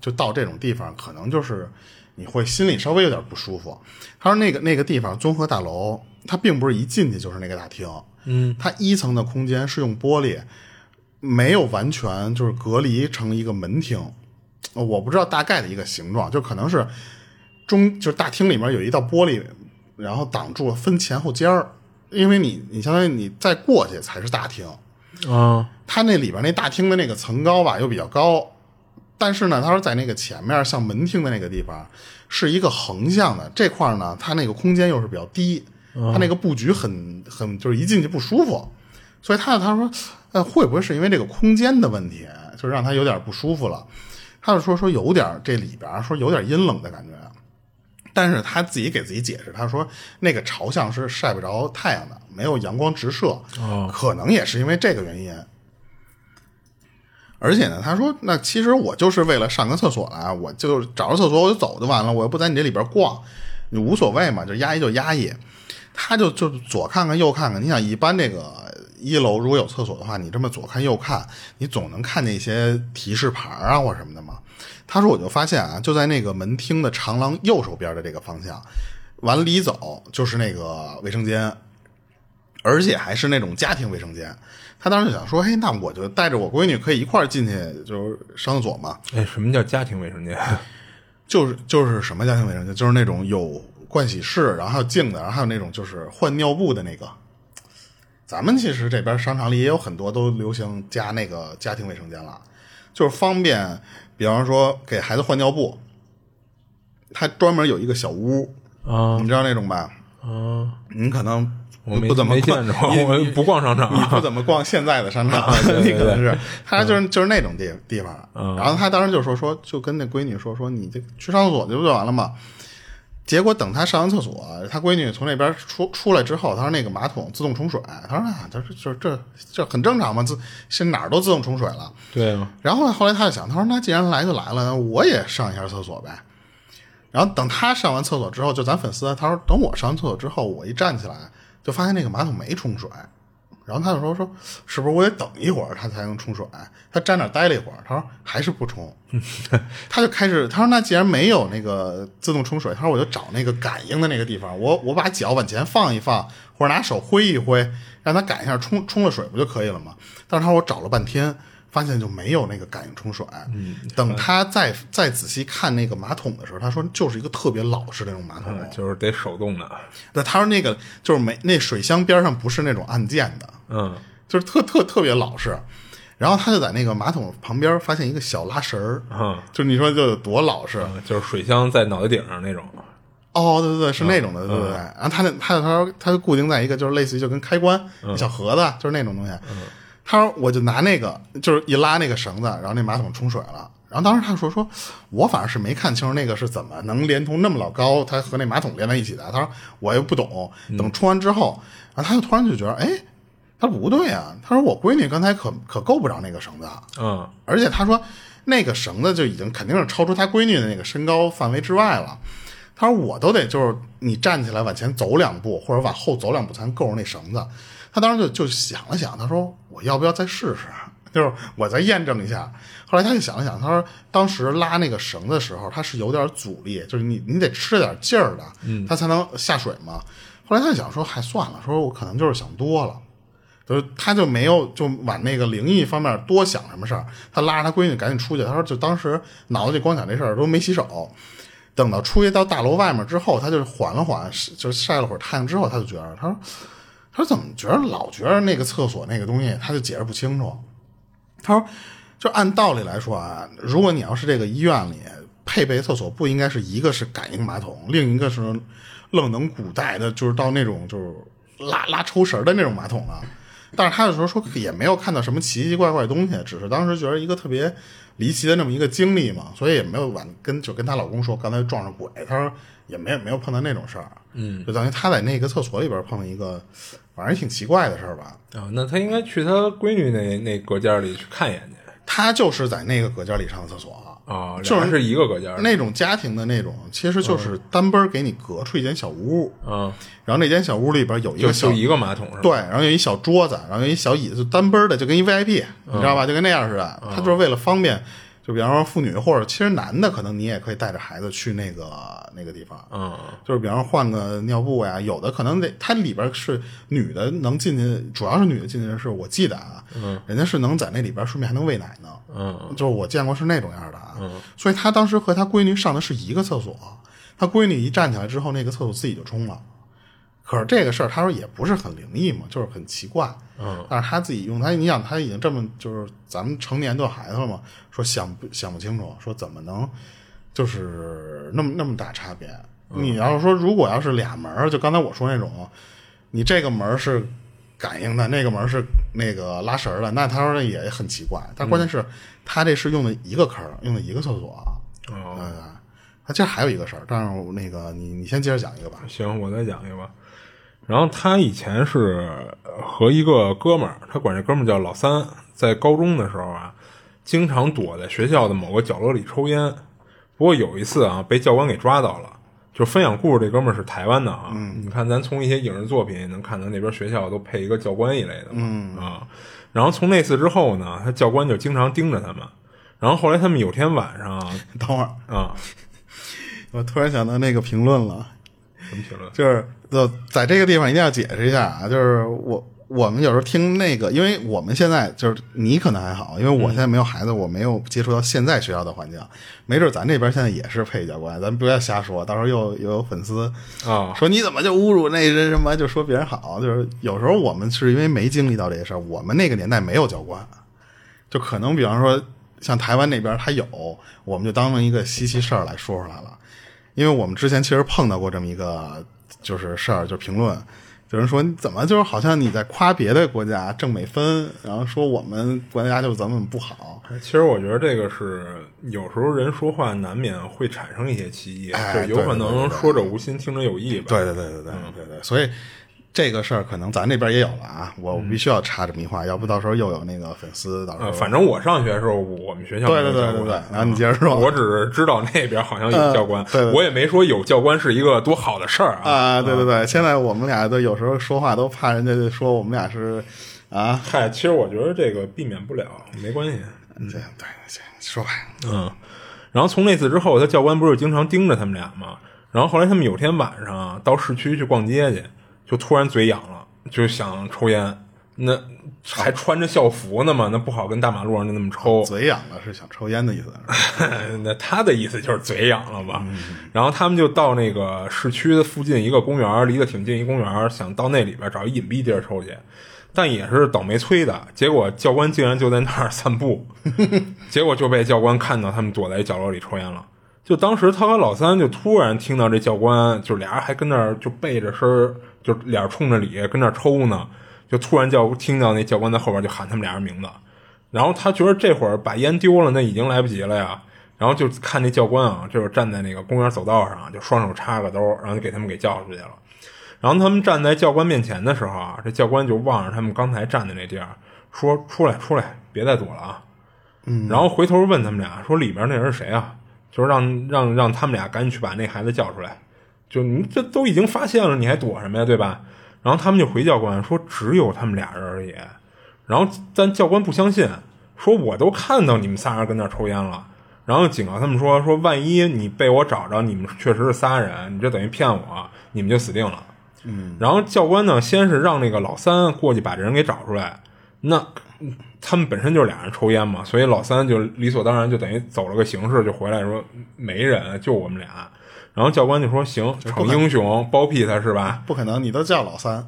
就到这种地方，可能就是你会心里稍微有点不舒服。他说那个那个地方综合大楼，它并不是一进去就是那个大厅，
嗯，
它一层的空间是用玻璃，没有完全就是隔离成一个门厅。呃我不知道大概的一个形状，就可能是中就是大厅里面有一道玻璃，然后挡住了分前后间儿，因为你你相当于你再过去才是大厅。
啊。
它那里边那大厅的那个层高吧又比较高，但是呢，他说在那个前面像门厅的那个地方是一个横向的。这块呢，它那个空间又是比较低，它那个布局很很就是一进去不舒服，所以他他说，呃，会不会是因为这个空间的问题，就让他有点不舒服了？他就说说有点这里边说有点阴冷的感觉，但是他自己给自己解释，他说那个朝向是晒不着太阳的，没有阳光直射，可能也是因为这个原因。而且呢，他说那其实我就是为了上个厕所来，我就找着厕所我就走就完了，我又不在你这里边逛，你无所谓嘛，就压抑就压抑。他就就左看看右看看，你想一般这个一楼如果有厕所的话，你这么左看右看，你总能看见一些提示牌啊或什么的嘛。他说我就发现啊，就在那个门厅的长廊右手边的这个方向，往里走就是那个卫生间，而且还是那种家庭卫生间。他当时就想说，嘿，那我就带着我闺女可以一块儿进去，就是上厕所嘛。
哎，什么叫家庭卫生间？
就是就是什么家庭卫生间，就是那种有盥洗室，然后还有镜子，然后还有那种就是换尿布的那个。咱们其实这边商场里也有很多都流行加那个家庭卫生间了，就是方便，比方说给孩子换尿布，他专门有一个小屋，
啊
你知道那种吧？
啊，
你可能
我没
不怎么逛
没见着，我不逛商场
你不怎么逛现在的商场，
啊对对
你可能是他就是就是那种地地方。
嗯
然后他当时就说说，就跟那闺女说说，你这去上厕所就不就完了吗？结果等他上完厕所，他闺女从那边出出来之后，他说那个马桶自动冲水，他说啊，他说这这这很正常嘛，自现在哪儿都自动冲水了。
对啊，
然后后来他就想，他说那既然来就来了，那我也上一下厕所呗。然后等他上完厕所之后，就咱粉丝，他说等我上完厕所之后，我一站起来就发现那个马桶没冲水，然后他就说说是不是我得等一会儿他才能冲水？他站那儿待了一会儿，他说还是不冲，他就开始他说那既然没有那个自动冲水，他说我就找那个感应的那个地方，我我把脚往前放一放，或者拿手挥一挥，让他感一下冲冲了水不就可以了吗？但是他说我找了半天。发现就没有那个感应冲水，等他再再仔细看那个马桶的时候，他说就是一个特别老式那种马桶，
就是得手动的，
那他说那个就是没那水箱边上不是那种按键的，
嗯
就是特特特别老实。然后他就在那个马桶旁边发现一个小拉绳儿，
嗯，
就你说就有多老实？
就是水箱在脑袋顶上那种，
哦，对对对，是那种的，对对对。然后他那他他说他就固定在一个就是类似于就跟开关小盒子，就是那种东西。他说我就拿那个就是一拉那个绳子，然后那马桶冲水了。然后当时他说说，我反正是没看清楚那个是怎么能连通那么老高，它和那马桶连在一起的。他说我又不懂，等冲完之后，然后他就突然就觉得，哎，他说不对啊，他说我闺女刚才可可够不着那个绳子，
嗯
而且他说那个绳子就已经肯定是超出他闺女的那个身高范围之外了。他说我都得就是你站起来往前走两步，或者往后走两步才能够着那绳子。他当时就就想了想，他说我要不要再试试？就是我再验证一下。后来他就想了想，他说当时拉那个绳子的时候，他是有点阻力，就是你你得吃点劲儿的，他才能下水嘛。后来他就想说，还算了，说我可能就是想多了。就他就没有就往那个灵异方面多想什么事儿，他拉着他闺女赶紧出去。他说就当时脑子里光想这事儿，都没洗手。等到出去到大楼外面之后，他就缓了缓，就晒了会儿太阳之后，他就觉得他说他说怎么觉得老觉得那个厕所那个东西，他就解释不清楚。他说就按道理来说啊，如果你要是这个医院里配备厕所，不应该是一个是感应马桶，另一个是愣能古代的，就是到那种就是拉拉抽绳的那种马桶了。但是他就说说也没有看到什么奇奇怪怪的东西，只是当时觉得一个特别离奇的那么一个经历嘛，所以也没有往跟就跟她老公说刚才撞上鬼，她说也没有没有碰到那种事儿，嗯，就等于她在那个厕所里边碰了一个反正挺奇怪的事儿吧。
啊，那她应该去她闺女那那隔间里去看一眼去。
她就是在那个隔间里上的厕所，
啊，
就是
是一个隔间的，
那种家庭的那种，其实就是单奔儿给你隔出一间小屋，
嗯，
然后那间小屋里边有一个小
就一个马桶是吧？
对，然后有一小桌子，然后有一小椅子，单奔儿的，就跟一 VIP，你知道吧？就跟那样似的。他就是为了方便，就比方说妇女或者其实男的，可能你也可以带着孩子去那个那个地方，
嗯，
就是比方说换个尿布呀，有的可能得它里边是女的能进去，主要是女的进去的是我记得啊，嗯，人家是能在那里边顺便还能喂奶呢，
嗯，
就是我见过是那种样的啊，嗯。所以他当时和他闺女上的是一个厕所，他闺女一站起来之后，那个厕所自己就冲了。可是这个事儿，他说也不是很灵异嘛，就是很奇怪。
嗯，
但是他自己用他，你想他已经这么就是咱们成年都有孩子了嘛，说想不想不清楚，说怎么能就是那么那么大差别？你要是说如果要是俩门儿，就刚才我说那种，你这个门儿是感应的，那个门儿是那个拉绳儿的，那他说那也很奇怪。但关键是，他这是用的一个坑儿，用的一个厕所。
哦，
嗯，他其实还有一个事儿，但是那个你你先接着讲一个吧。
行，我再讲一个吧。然后他以前是和一个哥们儿，他管这哥们儿叫老三，在高中的时候啊，经常躲在学校的某个角落里抽烟。不过有一次啊，被教官给抓到了。就分享故事这哥们儿是台湾的啊，嗯你看咱从一些影视作品也能看到那边学校都配一个教官一类的嘛啊。然后从那次之后呢，他教官就经常盯着他们。然后后来他们有天晚上，
等会儿
啊，
我突然想到那个评论了。
什么评论？
就是呃，在这个地方一定要解释一下啊，就是我我们有时候听那个，因为我们现在就是你可能还好，因为我现在没有孩子，我没有接触到现在学校的环境，没准咱这边现在也是配教官，咱不要瞎说，到时候又又有粉丝
啊
说你怎么就侮辱那人什么，就说别人好，就是有时候我们是因为没经历到这些事儿，我们那个年代没有教官，就可能比方说像台湾那边他有，我们就当成一个稀奇事儿来说出来了。因为我们之前其实碰到过这么一个就是事儿，就评论，有人说你怎么就是好像你在夸别的国家挣美分，然后说我们国家就怎么怎么不好。
其实我觉得这个是有时候人说话难免会产生一些歧义，
哎
就有可能说者无心，听者有意吧。
对对对对对对对，所以这个事儿可能咱这边也有了啊，我必须要插这么一话，要不到时候又有那个粉丝到时候。
呃，反正我上学的时候，我们学校
对对对对对然后你接着说。
我只是知道那边好像有教官，
嗯。对对对
我也没说有教官是一个多好的事儿啊。
啊，对对对，现在我们俩都有时候说话都怕人家说我们俩是啊，
嗨，其实我觉得这个避免不了，没关系。
对对对，说吧，
嗯，然后从那次之后，他教官不是经常盯着他们俩吗？然后后来他们有天晚上到市区去逛街去，就突然嘴痒了，就想抽烟。那还穿着校服呢嘛，那不好跟大马路上就那么抽。
嘴痒了是想抽烟的意思。
那他的意思就是嘴痒了吧？然后他们就到那个市区的附近一个公园，离得挺近一公园，想到那里边找一隐蔽地儿抽去。但也是倒霉催的，结果教官竟然就在那儿 散步，结果就被教官看到他们躲在角落里抽烟了。就当时他和老三就突然听到这教官，就俩人还跟那儿就背着身儿，就脸冲着里跟那儿抽呢，就突然教听到那教官在后边就喊他们俩人名字，然后他觉得这会儿把烟丢了，那已经来不及了呀。然后就看那教官啊，就是站在那个公园走道上，就双手插个兜，然后就给他们给叫出去了。然后他们站在教官面前的时候啊，这教官就望着他们刚才站的那地儿，说：“出来，出来，别再躲了啊！”嗯。然后回头问他们俩说：“里边那人是谁啊？”就是让让让他们俩赶紧去把那孩子叫出来。就你这都已经发现了，你还躲什么呀？对吧？然后他们就回教官说：“只有他们俩人而已。”然后但教官不相信，说：“我都看到你们仨人跟那儿抽烟了。”然后警告他们说：“说万一你被我找着，你们确实是仨人，你这等于骗我，你们就死定了。”嗯。然后教官呢，先是让那个老三过去把这人给找出来。那他们本身就是俩人抽烟嘛，所以老三就理所当然就等于走了个形式，就回来说没人，就我们俩。然后教官就说：“行，逞英雄，包庇他是吧？”
不可能，你都叫老三，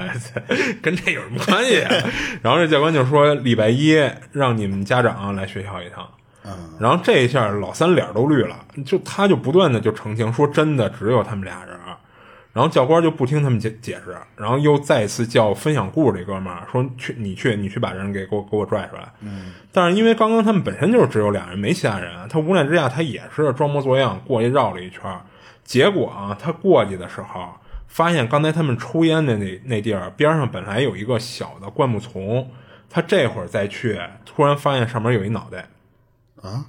跟这有什么关系、啊？然后这教官就说：“礼拜一让你们家长来学校一趟。”然后这一下老三脸都绿了，就他就不断的就澄清说：“真的只有他们俩人。”然后教官就不听他们解解释，然后又再次叫分享故事这哥们儿说：“去，你去，你去把人给给我给我拽出来。”嗯。但是因为刚刚他们本身就是只有俩人，没其他人，他无奈之下他也是装模作样过去绕了一圈。结果啊，他过去的时候发现刚才他们抽烟的那那地儿边上本来有一个小的灌木丛，他这会儿再去，突然发现上面有一脑袋。
啊。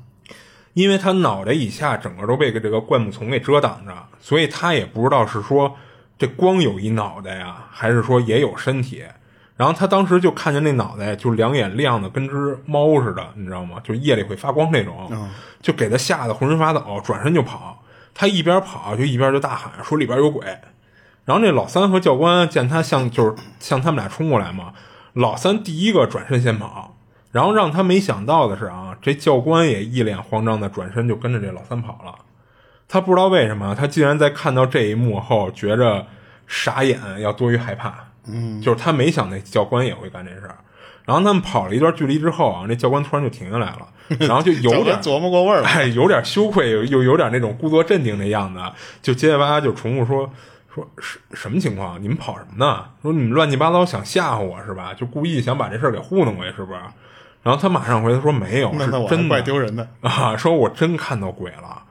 因为他脑袋以下整个都被这个灌木丛给遮挡着，所以他也不知道是说这光有一脑袋呀，还是说也有身体。然后他当时就看见那脑袋就两眼亮的跟只猫似的，你知道吗？就夜里会发光那种，就给他吓得浑身发抖，转身就跑。他一边跑就一边就大喊说里边有鬼。然后那老三和教官见他向就是向他们俩冲过来嘛，老三第一个转身先跑。然后让他没想到的是啊，这教官也一脸慌张的转身就跟着这老三跑了。他不知道为什么，他竟然在看到这一幕后，觉着傻眼要多于害怕。嗯，就是他没想那教官也会干这事儿。然后他们跑了一段距离之后啊，那教官突然就停下来了，然后就有点
琢磨过味儿了，
哎，有点羞愧，又又有点那种故作镇定的样子，就结结巴巴就重复说说什什么情况？你们跑什么呢？说你们乱七八糟想吓唬我是吧？就故意想把这事儿给糊弄过去是不是？然后他马上回答说没有，是真的，
怪丢人的
啊！说我真看到鬼了。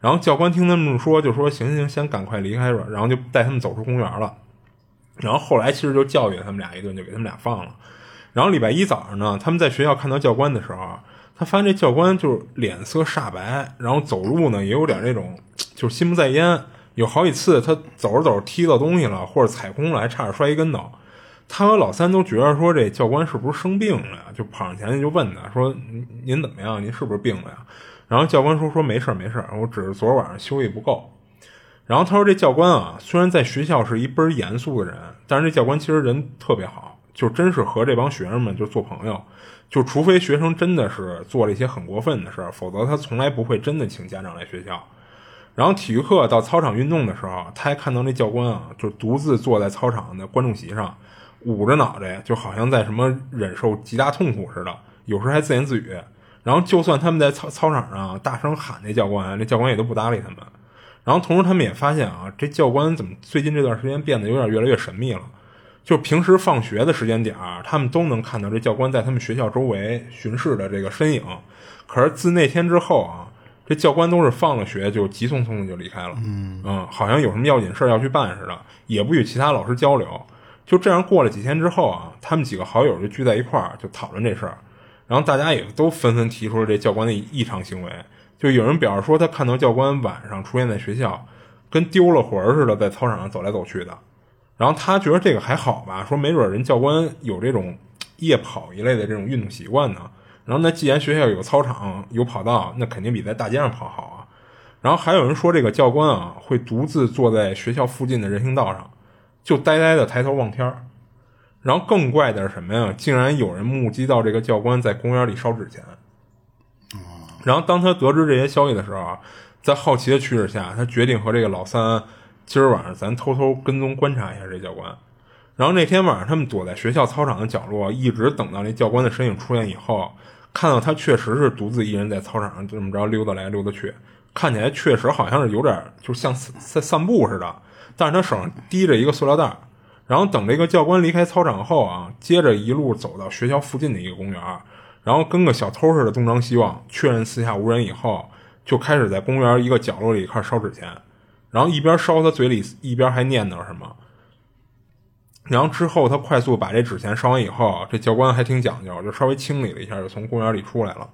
然后教官听他们说，就说行行，先赶快离开吧。然后就带他们走出公园了。然后后来其实就教育他们俩一顿，就给他们俩放了。然后礼拜一早上呢，他们在学校看到教官的时候，他发现这教官就是脸色煞白，然后走路呢也有点那种就是心不在焉。有好几次他走着走着踢到东西了，或者踩空了，还差点摔一跟头。他和老三都觉得说这教官是不是生病了呀？就跑上前去就问他说：“您怎么样？您是不是病了呀？”然后教官说：“说没事没事我只是昨晚上休息不够。”然后他说：“这教官啊，虽然在学校是一倍儿严肃的人，但是这教官其实人特别好，就真是和这帮学生们就做朋友。就除非学生真的是做了一些很过分的事儿，否则他从来不会真的请家长来学校。然后体育课到操场运动的时候，他还看到那教官啊，就独自坐在操场的观众席上。”捂着脑袋，就好像在什么忍受极大痛苦似的，有时还自言自语。然后，就算他们在操操场上大声喊那教官，那教官也都不搭理他们。然后，同时他们也发现啊，这教官怎么最近这段时间变得有点越来越神秘了？就平时放学的时间点儿，他们都能看到这教官在他们学校周围巡视的这个身影。可是自那天之后啊，这教官都是放了学就急匆匆的就离开了。嗯嗯，好像有什么要紧事要去办似的，也不与其他老师交流。就这样过了几天之后啊，他们几个好友就聚在一块儿，就讨论这事儿。然后大家也都纷纷提出了这教官的异常行为。就有人表示说，他看到教官晚上出现在学校，跟丢了魂似的，在操场上走来走去的。然后他觉得这个还好吧，说没准人教官有这种夜跑一类的这种运动习惯呢。然后那既然学校有操场有跑道，那肯定比在大街上跑好啊。然后还有人说，这个教官啊会独自坐在学校附近的人行道上。就呆呆的抬头望天儿，然后更怪的是什么呀？竟然有人目击到这个教官在公园里烧纸钱。然后当他得知这些消息的时候啊，在好奇的驱使下，他决定和这个老三今儿晚上咱偷偷跟踪观察一下这教官。然后那天晚上，他们躲在学校操场的角落，一直等到那教官的身影出现以后，看到他确实是独自一人在操场上这么着溜达来溜达去，看起来确实好像是有点就像在散步似的。但是他手上提着一个塑料袋，然后等这个教官离开操场后啊，接着一路走到学校附近的一个公园，然后跟个小偷似的东张西望，确认四下无人以后，就开始在公园一个角落里开始烧纸钱，然后一边烧，他嘴里一边还念叨什么。然后之后他快速把这纸钱烧完以后，这教官还挺讲究，就稍微清理了一下，就从公园里出来了。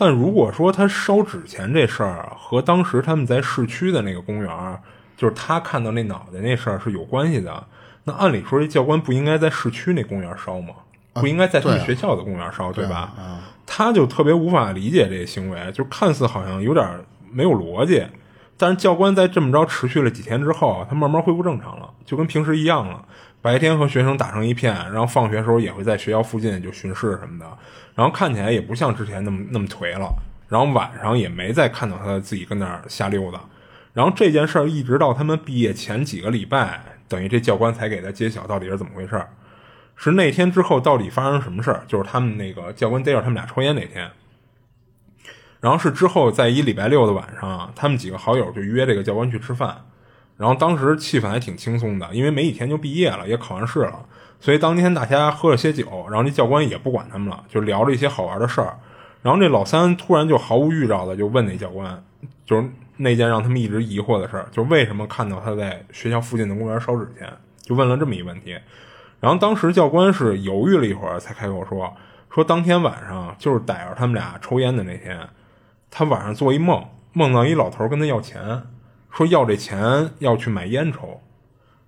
但如果说他烧纸钱这事儿和当时他们在市区的那个公园，就是他看到那脑袋那事儿是有关系的，那按理说这教官不应该在市区那公园烧吗？不应该在他们学校的公园烧，对吧？他就特别无法理解这个行为，就看似好像有点没有逻辑。但是教官在这么着持续了几天之后，他慢慢恢复正常了，就跟平时一样了。白天和学生打成一片，然后放学时候也会在学校附近就巡视什么的，然后看起来也不像之前那么那么颓了。然后晚上也没再看到他自己跟那儿瞎溜达。然后这件事儿一直到他们毕业前几个礼拜，等于这教官才给他揭晓到底是怎么回事儿。是那天之后到底发生什么事儿？就是他们那个教官逮着他们俩抽烟那天。然后是之后在一礼拜六的晚上，他们几个好友就约这个教官去吃饭。然后当时气氛还挺轻松的，因为没几天就毕业了，也考完试了，所以当天大家喝了些酒，然后这教官也不管他们了，就聊了一些好玩的事儿。然后这老三突然就毫无预兆的就问那教官，就是那件让他们一直疑惑的事儿，就为什么看到他在学校附近的公园烧纸钱，就问了这么一问题。然后当时教官是犹豫了一会儿才开口说，说当天晚上就是逮着他们俩抽烟的那天，他晚上做一梦，梦到一老头跟他要钱。说要这钱要去买烟抽，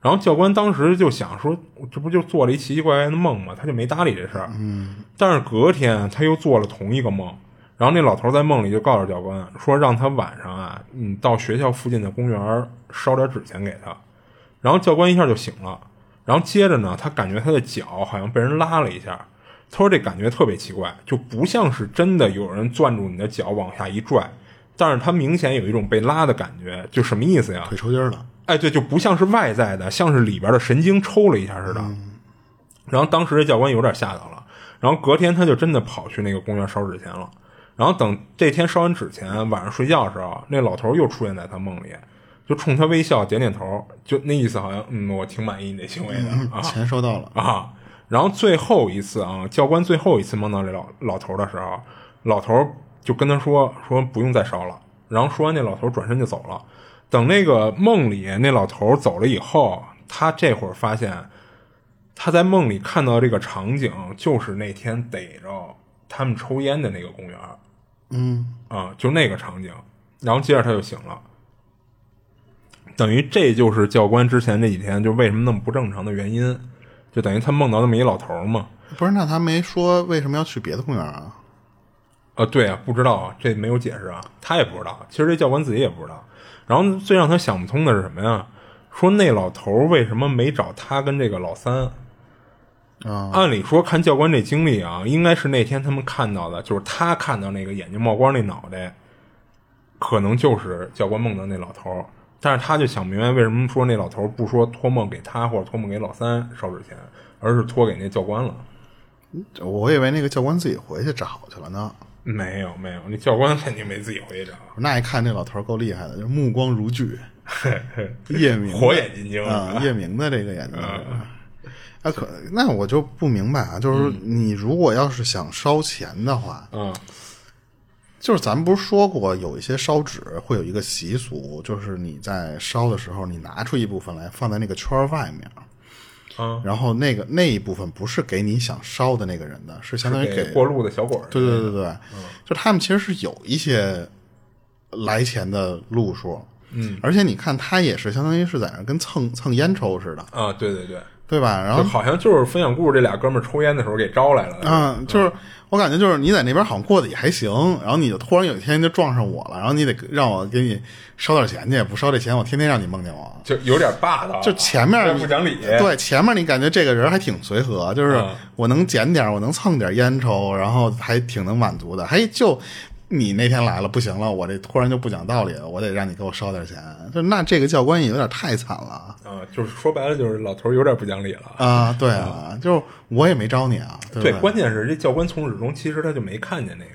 然后教官当时就想说，这不就做了一奇奇怪怪的梦吗？他就没搭理这事儿。嗯，但是隔天他又做了同一个梦，然后那老头在梦里就告诉教官说，让他晚上啊，你，到学校附近的公园烧点纸钱给他。然后教官一下就醒了，然后接着呢，他感觉他的脚好像被人拉了一下，他说这感觉特别奇怪，就不像是真的有人攥住你的脚往下一拽。但是他明显有一种被拉的感觉，就什么意思呀？
腿抽筋儿了。
哎，对，就不像是外在的，像是里边的神经抽了一下似的。然后当时这教官有点吓到了，然后隔天他就真的跑去那个公园烧纸钱了。然后等这天烧完纸钱，晚上睡觉的时候，那老头又出现在他梦里，就冲他微笑，点点头，就那意思好像，嗯，我挺满意你这行为的啊
钱收到了，
啊。然后最后一次啊，教官最后一次梦到这老老头的时候，老头就跟他说说不用再烧了。然后说完，那老头转身就走了。等那个梦里那老头走了以后，他这会儿发现他在梦里看到这个场景，就是那天逮着他们抽烟的那个公园。
嗯
啊，就那个场景，然后接着他就醒了，等于这就是教官之前这几天就为什么那么不正常的原因，就等于他梦到那么一老头嘛。
不是，那他没说为什么要去别的公园啊？
啊，对啊，不知道啊，这没有解释啊，他也不知道。其实这教官自己也不知道。然后最让他想不通的是什么呀？说那老头为什么没找他跟这个老三？
啊，
按理说看教官这经历啊，应该是那天他们看到的，就是他看到那个眼睛冒光那脑袋，可能就是教官梦的那老头。但是他就想明白，为什么说那老头不说托梦给他或者托梦给老三烧纸钱，而是托给那教官了？
我以为那个教官自己回去找去了呢。
没有没有，那教官肯定没自己回去找。
那一看那老头够厉害的，就是目光如炬，夜明
火眼金睛。
啊，夜明的这个眼睛。啊，可那我就不明白啊，就是你如果要是想烧钱的话，
嗯。
就是咱们不是说过有一些烧纸会有一个习俗，就是你在烧的时候，你拿出一部分来放在那个圈儿外面，
嗯，
然后那个那一部分不是给你想烧的那个人的，是相当于
给过路的小鬼儿。
对对对对，就他们其实是有一些来钱的路数，
嗯，
而且你看他也是相当于是在那跟蹭蹭烟抽似的，
啊，对对对，
对吧？然后
就好像就是分享故事这俩哥们儿抽烟的时候给招来了。
嗯，就是我感觉就是你在那边好像过得也还行，然后你就突然有一天就撞上我了，然后你得让我给你烧点钱去，不烧这钱我天天让你梦见我。
就有点霸道，
就前面
不讲理。
对，前面你感觉这个人还挺随和，就是
嗯
我能捡点，我能蹭点烟抽，然后还挺能满足的。还就你那天来了，不行了，我这突然就不讲道理了，我得让你给我烧点钱。就那这个教官也有点太惨了
啊，就是说白了，就是老头儿有点不讲理了。
啊！对啊，就是我也没招你啊，对？
关键是这教官从始至终其实他就没看见那个。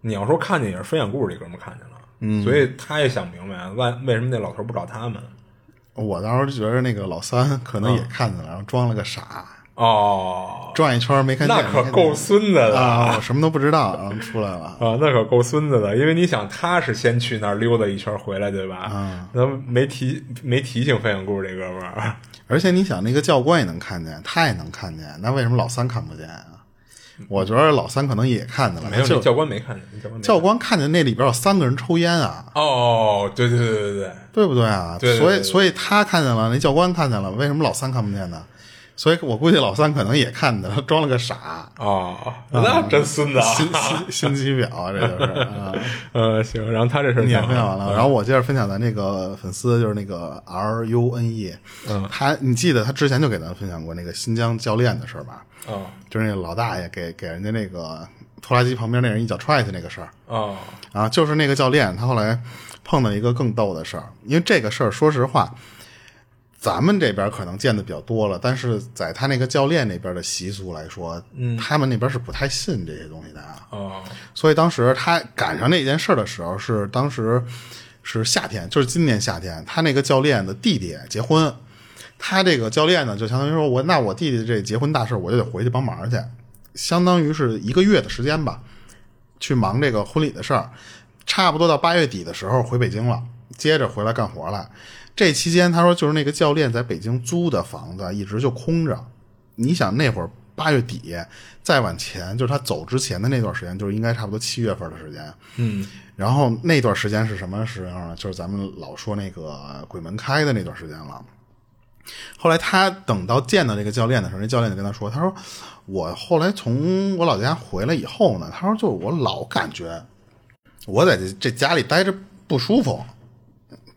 你要说看见也是分享故事这哥们儿看见了，嗯，所以他也想明白为为什么那老头儿不找他们。
我当时觉得那个老三可能也看见了，然后装了个傻，
哦，
转一圈没看见，
那可够孙子的
啊！我什么都不知道，然后出来了。
啊，那可够孙子的，因为你想，他是先去那儿溜达一圈回来，对吧？
嗯，
那没提没提醒分享故事这哥们儿，
而且你想，那个教官也能看见，他也能看见，那为什么老三看不见啊？我觉得老三可能也看见了，
没有，教官没看见，教官看见
那里边有三个人抽烟啊，
哦，对对对对对，
对不对啊？所以所以他看见了，那教官看见了，为什么老三看不见呢？所以我估计老三可能也看见了，装了个傻，
哦，那真孙子啊！
心心心机婊，这就是啊。
呃，行，然后他这事儿
你也分享完了，然后我接着分享咱那个粉丝，就是那个 R U N E，
嗯。
他你记得他之前就给咱分享过那个新疆教练的事儿吧？
啊
就是那个老大爷给给人家那个拖拉机旁边那人一脚踹下去那个事儿。
啊
啊，就是那个教练，他后来碰到一个更逗的事儿，因为这个事儿，说实话，咱们这边可能见的比较多了，但是在他那个教练那边的习俗来说，嗯，他们那边是不太信这些东西的啊。
哦
所以当时他赶上那件事的时候，是当时是夏天，就是今年夏天，他那个教练的弟弟结婚，他这个教练呢，就相当于说我那我弟弟这结婚大事，我就得回去帮忙去，相当于是一个月的时间吧，去忙这个婚礼的事儿，差不多到八月底的时候回北京了，接着回来干活了。这期间，他说就是那个教练在北京租的房子一直就空着。你想那会儿八月底，再往前就是他走之前的那段时间，就是应该差不多七月份的时间。
嗯
然后那段时间是什么时候呢？就是咱们老说那个鬼门开的那段时间了。后来他等到见到这个教练的时候，那教练就跟他说：“他说我后来从我老家回来以后呢，他说就我老感觉我在这这家里待着不舒服，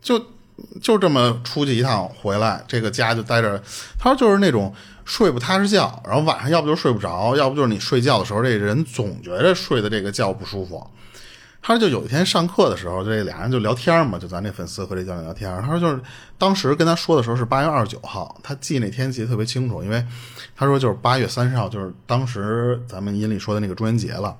就就这么出去一趟回来，这个家就待着。他说就是那种睡不踏实觉，然后晚上要不就睡不着，要不就是你睡觉的时候，这人总觉着睡的这个觉不舒服。他说就有一天上课的时候，这俩人就聊天嘛，就咱这粉丝和这教练聊天。他说就是当时跟他说的时候是八月二十九号，他记那天记得特别清楚，因为他说就是八月三十号，就是当时咱们音里说的那个中元节了。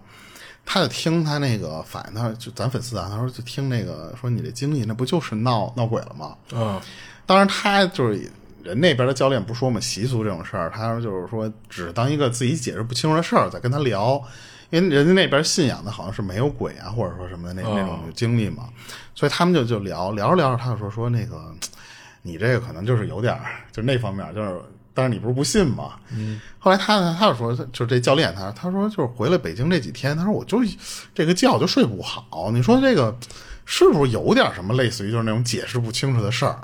他就听他那个反应，他就咱粉丝啊，他说就听那个说你这经历那不就是闹闹鬼了吗？
嗯，
当然他就是人那边的教练不说嘛，习俗这种事儿，他说就是说只当一个自己解释不清楚的事儿在跟他聊。因为人家那边信仰的好像是没有鬼啊，或者说什么的那那种经历嘛，所以他们就就聊聊着聊着，他就说说那个你这个可能就是有点儿，就那方面，就是但是你不是不信吗。嗯。后来他呢，他就说，就这教练他他说就是回来北京这几天，他说我就这个觉就睡不好。你说这个是不是有点什么类似于就是那种解释不清楚的事儿？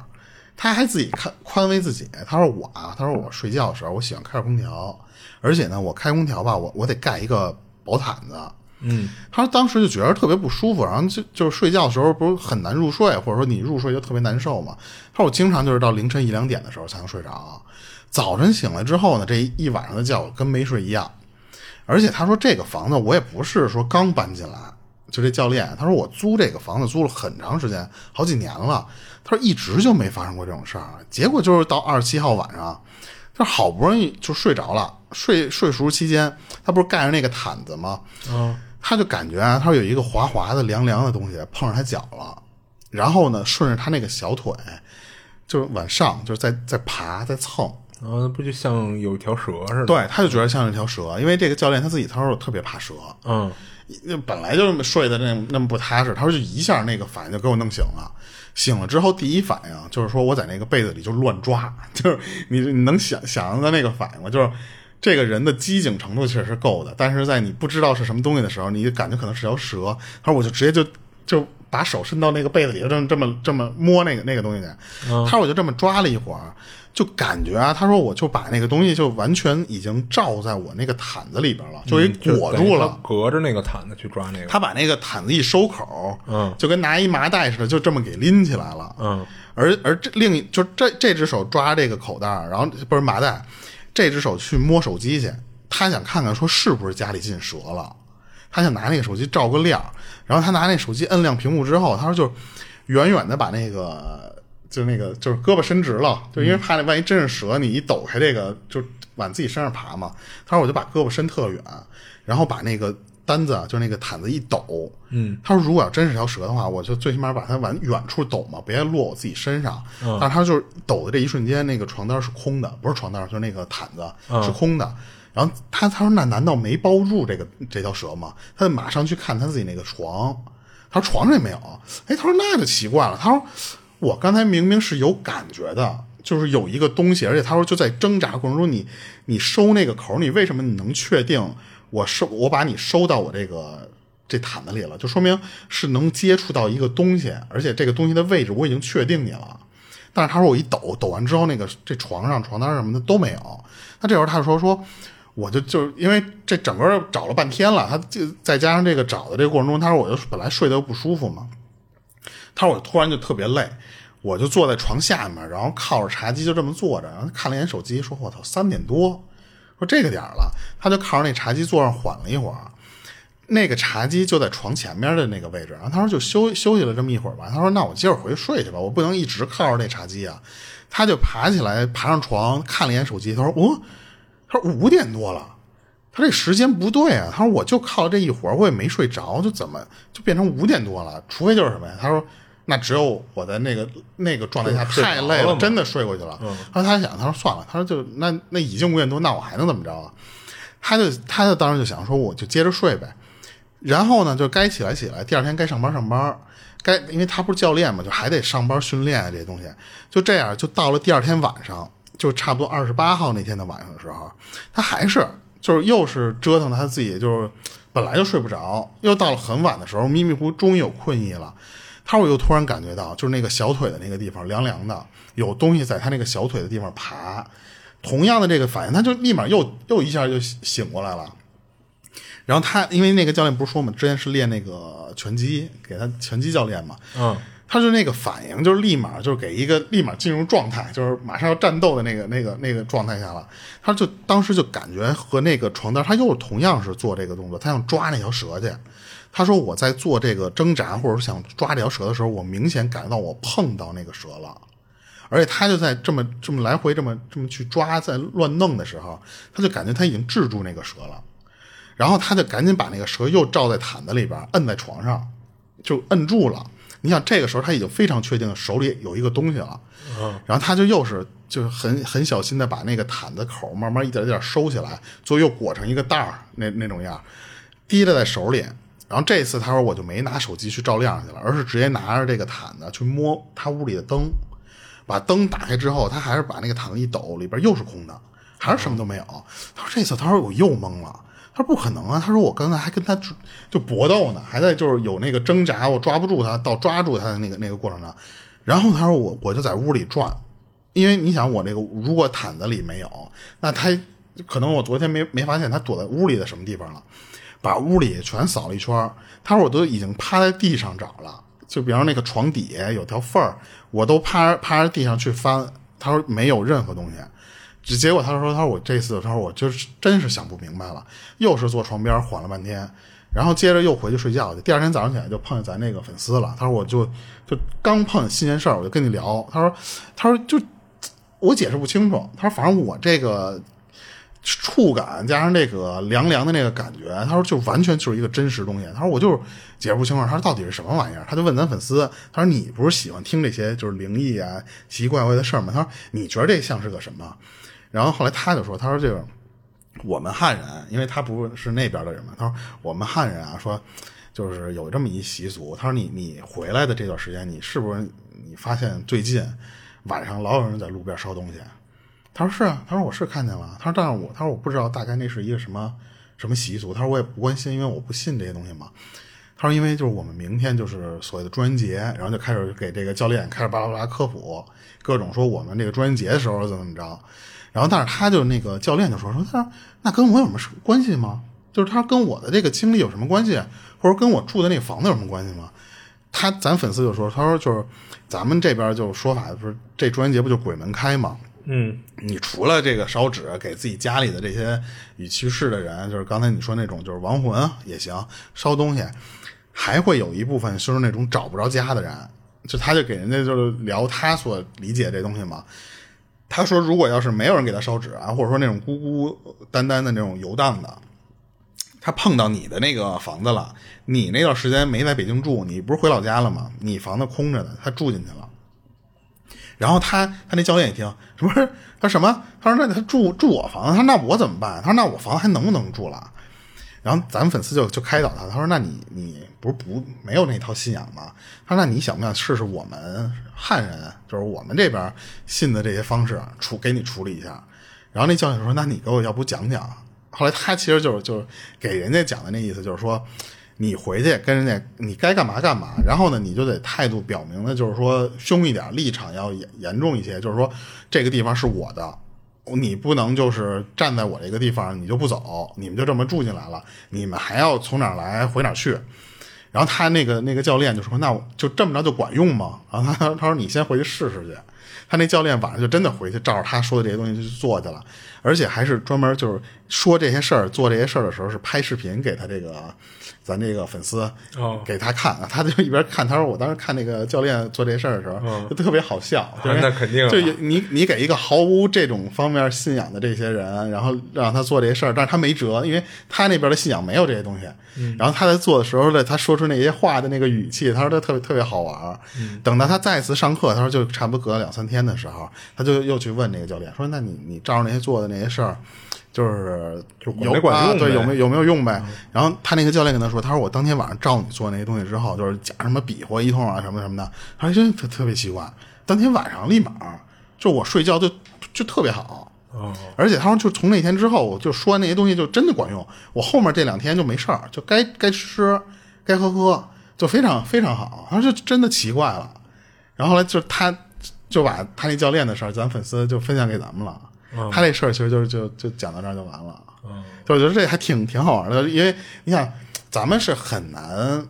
他还自己看宽慰自己，他说我啊，他说我睡觉的时候我喜欢开着空调，而且呢我开空调吧，我我得盖一个。薄毯子，
嗯，
他说当时就觉得特别不舒服，然后就就是睡觉的时候不是很难入睡，或者说你入睡就特别难受嘛。他说我经常就是到凌晨一两点的时候才能睡着，早晨醒来之后呢，这一晚上的觉跟没睡一样。而且他说这个房子我也不是说刚搬进来，就这教练他说我租这个房子租了很长时间，好几年了。他说一直就没发生过这种事儿，结果就是到二十七号晚上。他好不容易就睡着了，睡睡熟期间，他不是盖着那个毯子吗？
嗯，
他就感觉啊他说有一个滑滑的、凉凉的东西碰上他脚了，然后呢，顺着他那个小腿，就是往上，就是在在爬，在蹭。
啊，那不就像有一条蛇似的？
对，他就觉得像一条蛇，因为这个教练他自己他说特别怕蛇。
嗯，
那本来就睡的那那么不踏实，他说就一下那个反应就给我弄醒了。醒了之后，第一反应就是说我在那个被子里就乱抓，就是你你能想想象的那个反应吗？就是这个人的机警程度确实是够的，但是在你不知道是什么东西的时候，你感觉可能是条蛇。他说我就直接就就把手伸到那个被子里，这么这么这么摸那个那个东西去。他说我就这么抓了一会儿。就感觉啊，他说我就把那个东西就完全已经罩在我那个毯子里边了，就给裹住了，
隔着那个毯子去抓那个。
他把那个毯子一收口，
嗯，
就跟拿一麻袋似的，就这么给拎起来了，
嗯。
而而这另一就这这只手抓这个口袋，然后不是麻袋，这只手去摸手机去，他想看看说是不是家里进蛇了，他想拿那个手机照个亮，然后他拿那手机摁亮屏幕之后，他说就远远的把那个。就那个就是胳膊伸直了，就因为怕那万一真是蛇，你一抖开这个就往自己身上爬嘛。他说我就把胳膊伸特远，然后把那个单子就那个毯子一抖。
嗯，
他说如果要真是条蛇的话，我就最起码把它往远处抖嘛，别落我自己身上。但是他就是抖的这一瞬间，那个床单是空的，不是床单，就是那个毯子是空的。然后他他说那难道没包住这个这条蛇吗？他就马上去看他自己那个床，他说床上也没有。哎，他说那就奇怪了，他说。我刚才明明是有感觉的，就是有一个东西，而且他说就在挣扎过程中，你你收那个口，你为什么你能确定我收我把你收到我这个这毯子里了？就说明是能接触到一个东西，而且这个东西的位置我已经确定你了。但是他说我一抖抖完之后，那个这床上床单什么的都没有。那这时候他就说说，我就就因为这整个找了半天了，他就再加上这个找的这个过程中，他说我就本来睡得不舒服嘛。他说：“我突然就特别累，我就坐在床下面，然后靠着茶几就这么坐着，然后看了一眼手机，说：‘我操，三点多，说这个点了。’他就靠着那茶几坐上缓了一会儿，那个茶几就在床前面的那个位置。然后他说就休休息了这么一会儿吧。他说：‘那我接着回去睡去吧，我不能一直靠着那茶几啊。’他就爬起来，爬上床看了一眼手机，他说：‘哦，他说五点多了，他这时间不对啊。’他说：‘我就靠这一会儿，我也没睡着，就怎么就变成五点多了？除非就是什么呀？’他说。”那只有我在那个那个状态下太累了，真的睡过去了。然后他想，他说算了，他说就那那已经五点多，那我还能怎么着啊？他就他就当时就想说，我就接着睡呗。然后呢，就该起来起来，第二天该上班上班，该因为他不是教练嘛，就还得上班训练这些东西。就这样，就到了第二天晚上，就差不多二十八号那天的晚上的时候，他还是就是又是折腾他自己，就是本来就睡不着，又到了很晚的时候，迷迷糊糊终于有困意了。他说：“我又突然感觉到，就是那个小腿的那个地方凉凉的，有东西在他那个小腿的地方爬。同样的这个反应，他就立马又又一下就醒过来了。然后他因为那个教练不是说嘛，之前是练那个拳击，给他拳击教练嘛，
嗯，
他就那个反应，就是立马就是给一个立马进入状态，就是马上要战斗的那个那个那个状态下了。他就当时就感觉和那个床单，他又同样是做这个动作，他想抓那条蛇去。”他说我在做这个挣扎或者想抓这条蛇的时候，我明显感觉到我碰到那个蛇了，而且他就在这么这么来回这么这么去抓，在乱弄的时候，他就感觉他已经制住那个蛇了，然后他就赶紧把那个蛇又罩在毯子里边，摁在床上，就摁住了。你想这个时候他已经非常确定手里有一个东西了，然后他就又是就是很很小心的把那个毯子口慢慢一点一点收起来，最后又裹成一个袋儿那那种样，提了在手里。然后这次他说我就没拿手机去照亮去了，而是直接拿着这个毯子去摸他屋里的灯，把灯打开之后，他还是把那个毯子一抖，里边又是空的，还是什么都没有。他说这次他说我又懵了，他说不可能啊，他说我刚才还跟他就搏斗呢，还在就是有那个挣扎，我抓不住他到抓住他的那个那个过程中，然后他说我我就在屋里转，因为你想我那个如果毯子里没有，那他可能我昨天没没发现他躲在屋里的什么地方了。把屋里全扫了一圈他说我都已经趴在地上找了，就比方那个床底下有条缝儿，我都趴趴在地上去翻。他说没有任何东西，结结果他说他说我这次他说我就是真是想不明白了，又是坐床边缓了半天，然后接着又回去睡觉去。第二天早上起来就碰见咱那个粉丝了，他说我就就刚碰见新鲜事儿，我就跟你聊。他说他说就我解释不清楚，他说反正我这个。触感加上那个凉凉的那个感觉，他说就完全就是一个真实东西。他说我就是解释不清楚，他说到底是什么玩意儿？他就问咱粉丝，他说你不是喜欢听这些就是灵异啊、奇奇怪怪的事儿吗？他说你觉得这像是个什么？然后后来他就说，他说这个我们汉人，因为他不是那边的人嘛，他说我们汉人啊，说就是有这么一习俗。他说你你回来的这段时间，你是不是你发现最近晚上老有人在路边烧东西？他说是啊，他说我是看见了。他说但是我他说我不知道大概那是一个什么什么习俗。他说我也不关心，因为我不信这些东西嘛。他说因为就是我们明天就是所谓的中元节，然后就开始给这个教练开始巴拉巴拉科普各种说我们这个中元节的时候怎么怎么着。然后但是他就那个教练就说说他说那跟我有什么关系吗？就是他跟我的这个经历有什么关系，或者跟我住的那个房子有什么关系吗？他咱粉丝就说他说就是咱们这边就说法不是这中元节不就鬼门开吗？
嗯，
你除了这个烧纸给自己家里的这些已去世的人，就是刚才你说那种就是亡魂也行，烧东西，还会有一部分就是那种找不着家的人，就他就给人家就是聊他所理解这东西嘛。他说，如果要是没有人给他烧纸啊，或者说那种孤孤单单的那种游荡的，他碰到你的那个房子了，你那段时间没在北京住，你不是回老家了吗？你房子空着呢，他住进去了。然后他他那教练一听，什么？他说什么？他说那他住住我房子，他说那我怎么办？他说那我房子还能不能住了？然后咱们粉丝就就开导他，他说那你你不是不没有那套信仰吗？他说那你想不想试试我们汉人，就是我们这边信的这些方式处给你处理一下？然后那教练说那你给我要不讲讲？后来他其实就是就是给人家讲的那意思，就是说。你回去跟人家，你该干嘛干嘛，然后呢，你就得态度表明的，就是说凶一点，立场要严严重一些，就是说这个地方是我的，你不能就是站在我这个地方你就不走，你们就这么住进来了，你们还要从哪来回哪去。然后他那个那个教练就说：“那就这么着就管用吗？”然后他他说：“你先回去试试去。”他那教练晚上就真的回去照着他说的这些东西去做去了，而且还是专门就是说这些事儿、做这些事儿的时候是拍视频给他这个。咱这个粉丝给他看，他就一边看。他说：“我当时看那个教练做这事儿的时候，就特别好笑。
那肯定，
就你你给一个毫无这种方面信仰的这些人，然后让他做这些事儿，但是他没辙，因为他那边的信仰没有这些东西。然后他在做的时候呢，他说出那些话的那个语气，他说他特别特别好玩。等到他再次上课，他说就差不多隔了两三天的时候，他就又去问那个教练说：‘那你你照着那些做的那些事儿。’”就是有啊，对，有没有有没有用呗？然后他那个教练跟他说：“他说我当天晚上照你做那些东西之后，就是假什么比划一通啊，什么什么的。他说真特特别奇怪，当天晚上立马就我睡觉就就特别好，而且他说就从那天之后，我就说那些东西就真的管用。我后面这两天就没事儿，就该该吃该喝喝，就非常非常好。他说就真的奇怪了。然后后来就他就把他那教练的事儿，咱粉丝就分享给咱们了。”他这事儿其实就就就讲到这儿就完了，就我觉得这还挺挺好玩的，因为你想，咱们是很难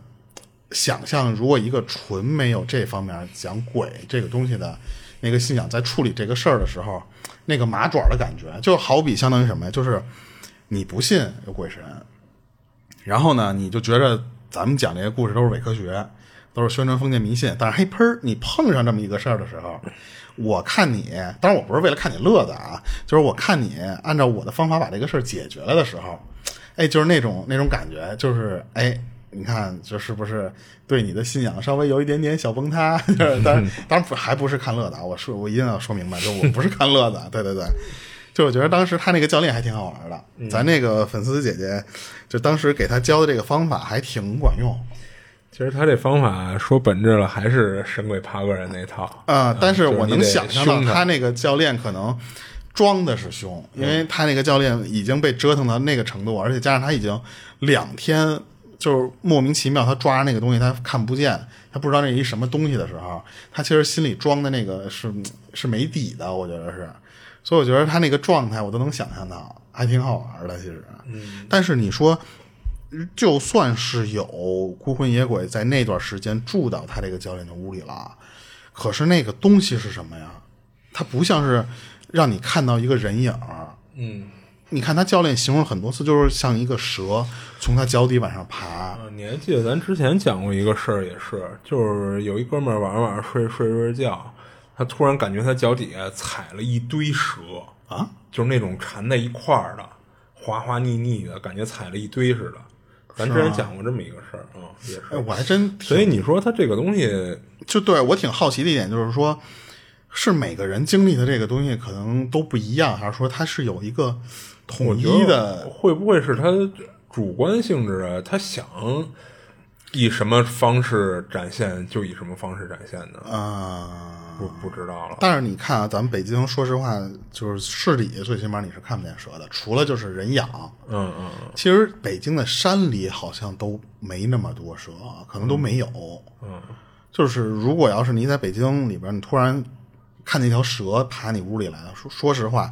想象，如果一个纯没有这方面讲鬼这个东西的那个信仰，在处理这个事儿的时候，那个麻爪的感觉，就好比相当于什么呀？就是你不信有鬼神，然后呢，你就觉着咱们讲这些故事都是伪科学，都是宣传封建迷信。但是嘿喷儿，你碰上这么一个事儿的时候，我看你，当然我不是为了看你乐子啊，就是我看你按照我的方法把这个事儿解决了的时候，哎，就是那种那种感觉，就是哎。你看，这是不是对你的信仰稍微有一点点小崩塌？就是当然，当然不还不是看乐子啊！我说，我一定要说明白，就我不是看乐子。对对对，就我觉得当时他那个教练还挺好玩的，咱那个粉丝姐姐就当时给他教的这个方法还挺管用。
其实他这方法说本质了，还是神鬼爬个人那套
啊。但是我能想象到
他
那个教练可能装的是凶，因为他那个教练已经被折腾到那个程度，而且加上他已经两天。就是莫名其妙，他抓着那个东西，他看不见，他不知道那一什么东西的时候，他其实心里装的那个是是没底的，我觉得是，所以我觉得他那个状态我都能想象到，还挺好玩的。其实，
嗯，
但是你说，就算是有孤魂野鬼在那段时间住到他这个教练的屋里了，可是那个东西是什么呀？它不像是让你看到一个人影
嗯。
你看他教练形容很多次，就是像一个蛇从他脚底往上爬。
你还记得咱之前讲过一个事儿，也是，就是有一哥们儿晚上晚上睡睡睡觉，他突然感觉他脚底下踩了一堆蛇
啊，
就是那种缠在一块儿的，滑滑腻腻的感觉，踩了一堆似的。咱之前讲过这么一个事儿啊，也是。
我还真，
所以你说他这个东西，
就对我挺好奇的一点就是说，是每个人经历的这个东西可能都不一样，还是说他是有一个？统一的
会不会是他主观性质啊？他想以什么方式展现就以什么方式展现的
啊？
不不知道了。
但是你看啊，咱们北京，说实话，就是市里最起码你是看不见蛇的，除了就是人养。
嗯嗯。
其实北京的山里好像都没那么多蛇，可能都没有。
嗯。
就是如果要是你在北京里边，你突然看见一条蛇爬你屋里来了，说说实话。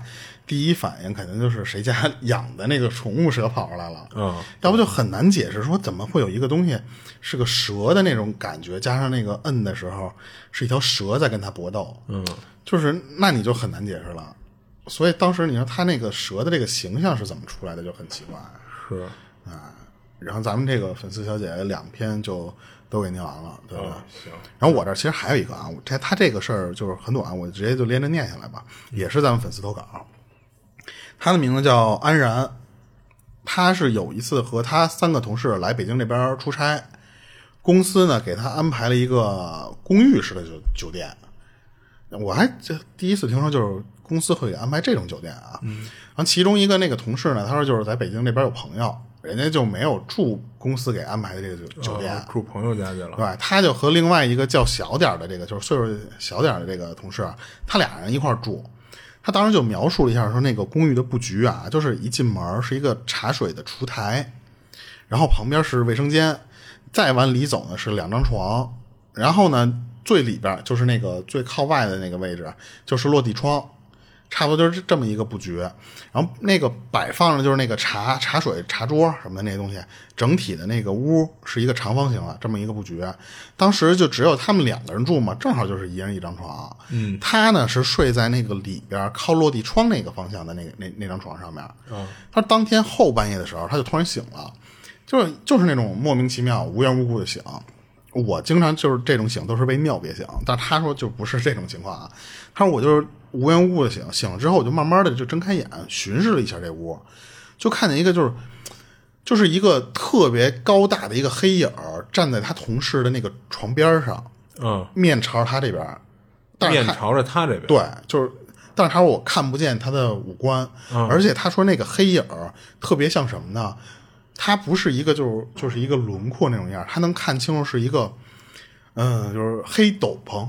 第一反应肯定就是谁家养的那个宠物蛇跑出来了，
嗯，
要不就很难解释，说怎么会有一个东西是个蛇的那种感觉，加上那个摁的时候是一条蛇在跟他搏斗，
嗯，
就是那你就很难解释了。所以当时你说他那个蛇的这个形象是怎么出来的，就很奇怪，
是
啊。然后咱们这个粉丝小姐姐两篇就都给念完了，对吧？
行。
然后我这其实还有一个啊，这他这个事儿就是很短，我直接就连着念下来吧，也是咱们粉丝投稿。他的名字叫安然，他是有一次和他三个同事来北京这边出差，公司呢给他安排了一个公寓式的酒酒店，我还这第一次听说就是公司会给安排这种酒店啊。
嗯，
然后其中一个那个同事呢，他说就是在北京这边有朋友，人家就没有住公司给安排的这个酒酒店，
住朋友家去了。
对，他就和另外一个较小点的这个就是岁数小点的这个同事，他俩人一块住。他当时就描述了一下，说那个公寓的布局啊，就是一进门是一个茶水的厨台，然后旁边是卫生间，再往里走呢是两张床，然后呢最里边就是那个最靠外的那个位置就是落地窗。差不多就是这么一个布局，然后那个摆放的就是那个茶茶水茶桌什么的那些东西，整体的那个屋是一个长方形的这么一个布局。当时就只有他们两个人住嘛，正好就是一人一张床。
嗯，
他呢是睡在那个里边靠落地窗那个方向的那个那那张床上面。
嗯，
他当天后半夜的时候，他就突然醒了，就是就是那种莫名其妙无缘无故的醒。我经常就是这种醒都是被尿憋醒，但他说就不是这种情况啊。他说我就是无缘无故的醒，醒了之后我就慢慢的就睁开眼巡视了一下这屋，就看见一个就是就是一个特别高大的一个黑影站在他同事的那个床边上，
嗯，
面朝着他这边，
面朝着他这边，
对，就是，但是他说我看不见他的五官，而且他说那个黑影特别像什么呢？他不是一个，就是就是一个轮廓那种样他能看清楚是一个，嗯，就是黑斗篷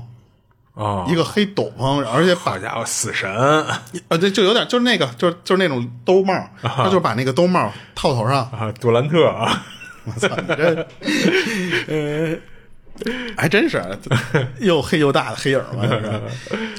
啊，
一个黑斗篷，而且
好家伙，死神。
啊，对，就有点就是那个，就是就是那种兜帽，他就把那个兜帽套头上。
啊，杜兰特啊，
我操，你这，呃。还真是又黑又大的黑影嘛，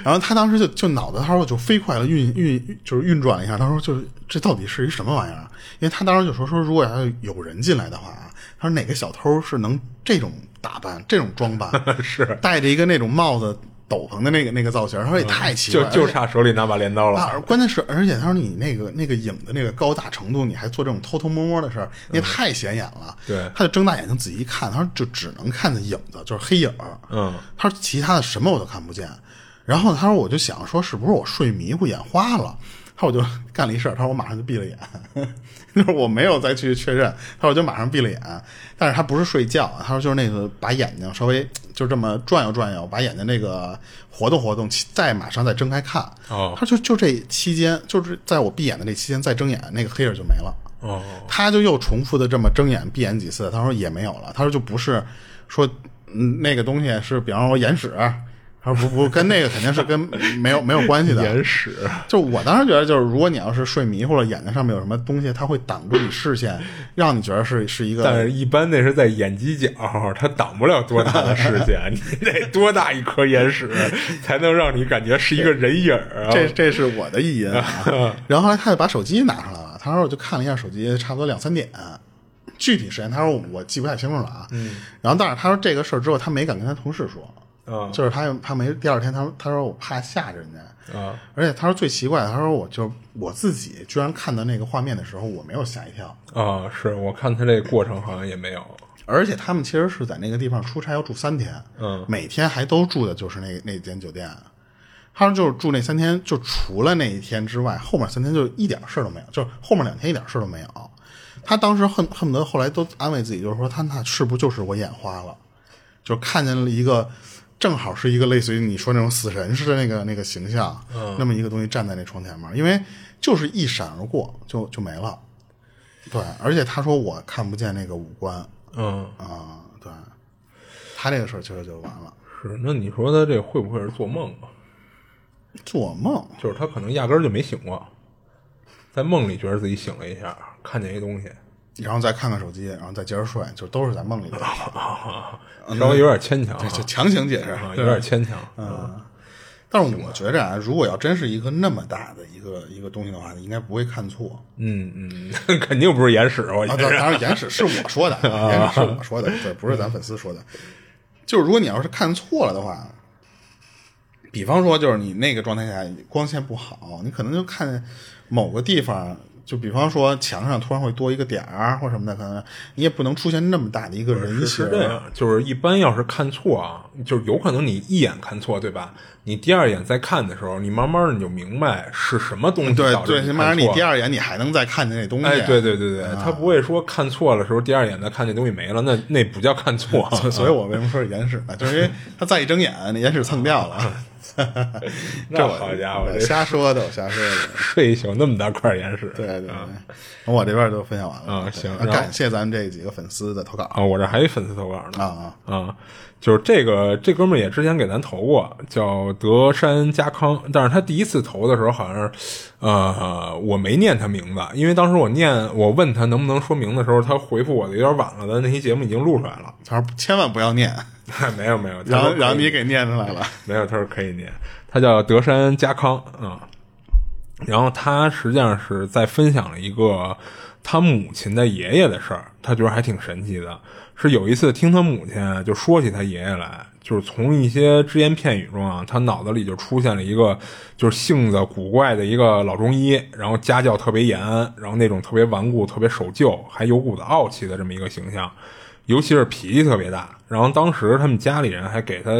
然后他当时就就脑子他说就飞快的运运就是运转了一下，他说就是这到底是一什么玩意儿？因为他当时就说说如果要有人进来的话啊，他说哪个小偷是能这种打扮这种装扮，
是。
戴着一个那种帽子斗篷的那个那个造型，他说也太奇怪了，
就就差手里拿把镰刀了。
啊，关键是，而且他说你那个那个影的那个高大程度，你还做这种偷偷摸摸的事儿，你也太显眼了。
对
他就睁大眼睛仔细一看，他说就只能看见影子，就是黑影儿。
嗯，
他说其他的什么我都看不见。然后他说我就想说是不是我睡迷糊眼花了？他说我就干了一事儿，他说我马上就闭了眼，就是我没有再去确认。他说我就马上闭了眼，但是他不是睡觉，他说就是那个把眼睛稍微就这么转悠转悠，把眼睛那个活动活动，再马上再睁开看。
哦
他就就这期间，就是在我闭眼的这期间再睁眼，那个黑影就没了。
哦，
他就又重复的这么睁眼闭眼几次，他说也没有了。他说就不是说嗯那个东西是，比方说眼屎，他说不不跟那个肯定是跟 没有没有关系的。
眼屎。
就我当时觉得，就是如果你要是睡迷糊了，眼睛上面有什么东西，它会挡住你视线，让你觉得是是一个。
但是，一般那是在眼犄角，它挡不了多大的视线，你得多大一颗眼屎才能让你感觉是一个人影儿啊？
这这是我的意淫啊。然后后来他就把手机拿出来了，他说我就看了一下手机，差不多两三点。具体时间他说我记不太清楚了啊。嗯。然后但是他说这个事儿之后，他没敢跟他同事说。
嗯
就是他他没第二天他他说我怕吓着人家，
啊，
而且他说最奇怪的，他说我就我自己居然看到那个画面的时候，我没有吓一跳，
啊，是我看他这过程好像也没有。
而且他们其实是在那个地方出差要住三天，
嗯
每天还都住的就是那那间酒店。他说就是住那三天，就除了那一天之外，后面三天就一点事儿都没有，就是后面两天一点事儿都没有。他当时恨恨不得后来都安慰自己，就是说他那是不是就是我眼花了，就看见了一个正好是一个类似于你说那种死神似的那个那个形象，
嗯
那么一个东西站在那窗前面，因为就是一闪而过就就没了。对，而且他说我看不见那个五官
嗯，
啊、对，他这个事儿其实就完了。
是。那你说他这会不会是做梦啊？
做梦，
就是他可能压根儿就没醒过，在梦里觉得自己醒了一下，看见一东西，
然后再看看手机，然后再接着睡，就都是在梦里的，
稍微有点牵强啊，
就强行解释，
啊有点牵强。
嗯。但是我觉着啊，如果要真是一个那么大的一个一个东西的话，应该不会看错。
嗯嗯，肯定不是眼屎，我
啊，
觉得。
当当然，眼屎是我说的，眼屎是我说的，对，不是咱粉丝说的。就是如果你要是看错了的话，比方说，就是你那个状态下光线不好，你可能就看某个地方，就比方说墙上突然会多一个点儿或什么的，可能你也不能出现那么大的一个人
是
形
是。这样，就是一般要是看错啊，就是有可能你一眼看错，对吧？你第二眼再看的时候，你慢慢的你就明白是什么东西
对对，
导致你
起码你第二眼你还能再看见那东西。
哎，对对对对，他不会说看错了时候，第二眼再看见东西没了，那 那不叫看错。
所以所以我为什么说是眼屎呢？就是因为他再一睁眼，那 眼屎蹭掉了。
那
这我
好家伙
瞎说的，我瞎说的。
睡一宿那么大块眼屎，
对对对，我这边都分享完了。
啊行
感谢咱们这几个粉丝的投稿
啊！我这还有粉丝投稿呢
啊啊！
啊，就是这个这哥们儿也之前给咱投过，叫德山家康，但是他第一次投的时候好像是，呃，我没念他名字，因为当时我念我问他能不能说名的时候，他回复我的有点晚了，但那期节目已经录出来了。
他说千万不要念，
没 有没有，
然后然后你给念出来了。
没有，他说可以念，他叫德山家康啊、然后他实际上是在分享了一个他母亲的爷爷的事儿，他觉得还挺神奇的。是有一次听他母亲就说起他爷爷来，就是从一些只言片语中啊，他脑子里就出现了一个就是性子古怪的一个老中医，然后家教特别严，然后那种特别顽固、特别守旧，还有股子傲气的这么一个形象。尤其是脾气特别大。然后当时他们家里人还给他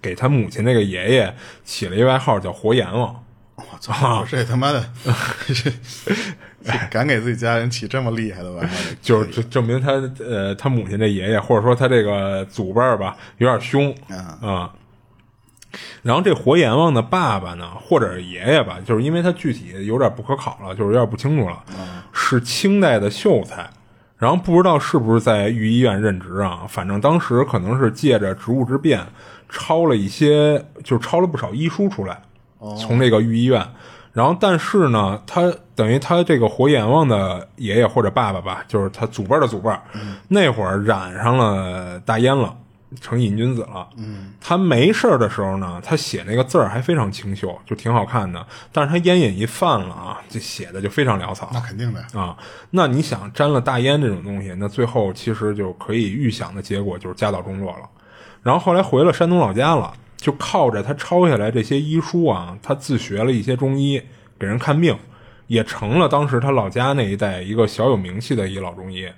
给他母亲那个爷爷起了一外号叫“活阎王
我操！这他妈的，敢给自己家人起这么厉害的外号，”，
就是证证明他呃他母亲这爷爷或者说他这个祖辈儿吧有点凶
啊
啊。然后这活阎王的爸爸呢，或者爷爷吧，就是因为他具体有点不可考了，就是有点不清楚了，是清代的秀才。然后不知道是不是在御医院任职啊？反正当时可能是借着职务之便，抄了一些，就抄了不少医书出来，从这个御医院。然后但是呢，他等于他这个活阎王的爷爷或者爸爸吧，就是他祖辈的祖辈儿，那会儿染上了大烟了。成瘾君子了，嗯，他没事儿的时候呢，他写那个字儿还非常清秀，就挺好看的。但是他烟瘾一犯了啊，这写的就非常潦草。
那肯定的。
啊，那你想沾了大烟这种东西，那最后其实就可以预想的结果就是家道中落了。然后后来回了山东老家了，就靠着他抄下来这些医书啊，他自学了一些中医，给人看病，也成了当时他老家那一带一个小有名气的一老中医。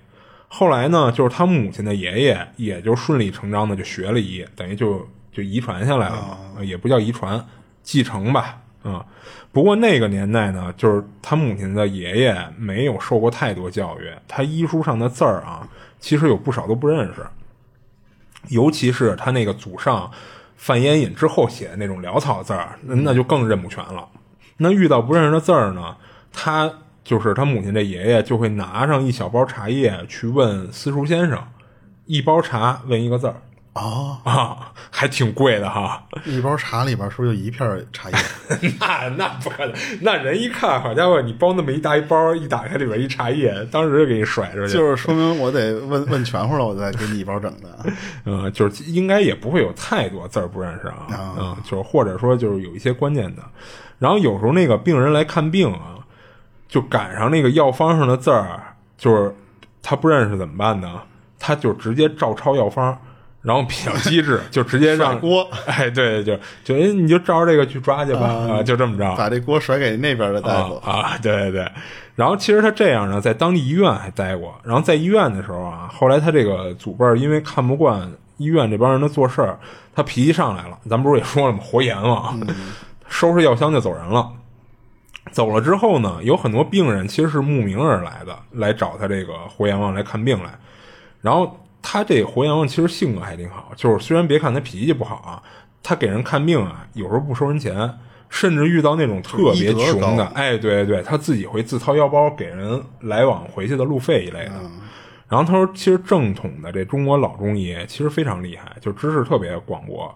后来呢，就是他母亲的爷爷，也就顺理成章的就学了医，等于就就遗传下来了，也不叫遗传，继承吧，啊、不过那个年代呢，就是他母亲的爷爷没有受过太多教育，他医书上的字儿啊，其实有不少都不认识，尤其是他那个祖上范烟瘾之后写的那种潦草字儿，那那就更认不全了。那遇到不认识的字儿呢，他就是他母亲这爷爷就会拿上一小包茶叶去问私塾先生，一包茶问一个字儿
哦，
啊，还挺贵的哈。
一包茶里边是不是就一片茶叶？
那那不可能，那人一看，好家伙，你包那么一大一包，一打开里边一茶叶，当时就给你甩出去。
就是说明我得问问全乎了，我再给你一包整的。
嗯，就是应该也不会有太多字儿不认识啊，嗯，就是或者说就是有一些关键的，然后有时候那个病人来看病啊，就赶上那个药方上的字儿，就是他不认识怎么办呢？他就直接照抄药方，然后比较机智，就直接让
锅，
哎，对，就就哎，你就照着这个去抓去吧，啊，就这么着，
把这锅甩给那边的大夫。
啊啊，对对对。然后其实他这样呢，在当地医院还待过。然后在医院的时候啊，后来他这个祖辈因为看不惯医院这帮人的做事儿，他脾气上来了。咱不是也说了吗？活阎王，收拾药箱就走人了。走了之后呢，有很多病人其实是慕名而来的，来找他这个活阎王来看病来。然后他这活阎王其实性格还挺好，就是虽然别看他脾气不好啊，他给人看病啊，有时候不收人钱，甚至遇到那种特别穷的，
高
哎，对对对，他自己会自掏腰包给人来往回去的路费一类的。然后他说，其实正统的这中国老中医其实非常厉害，就知识特别广博，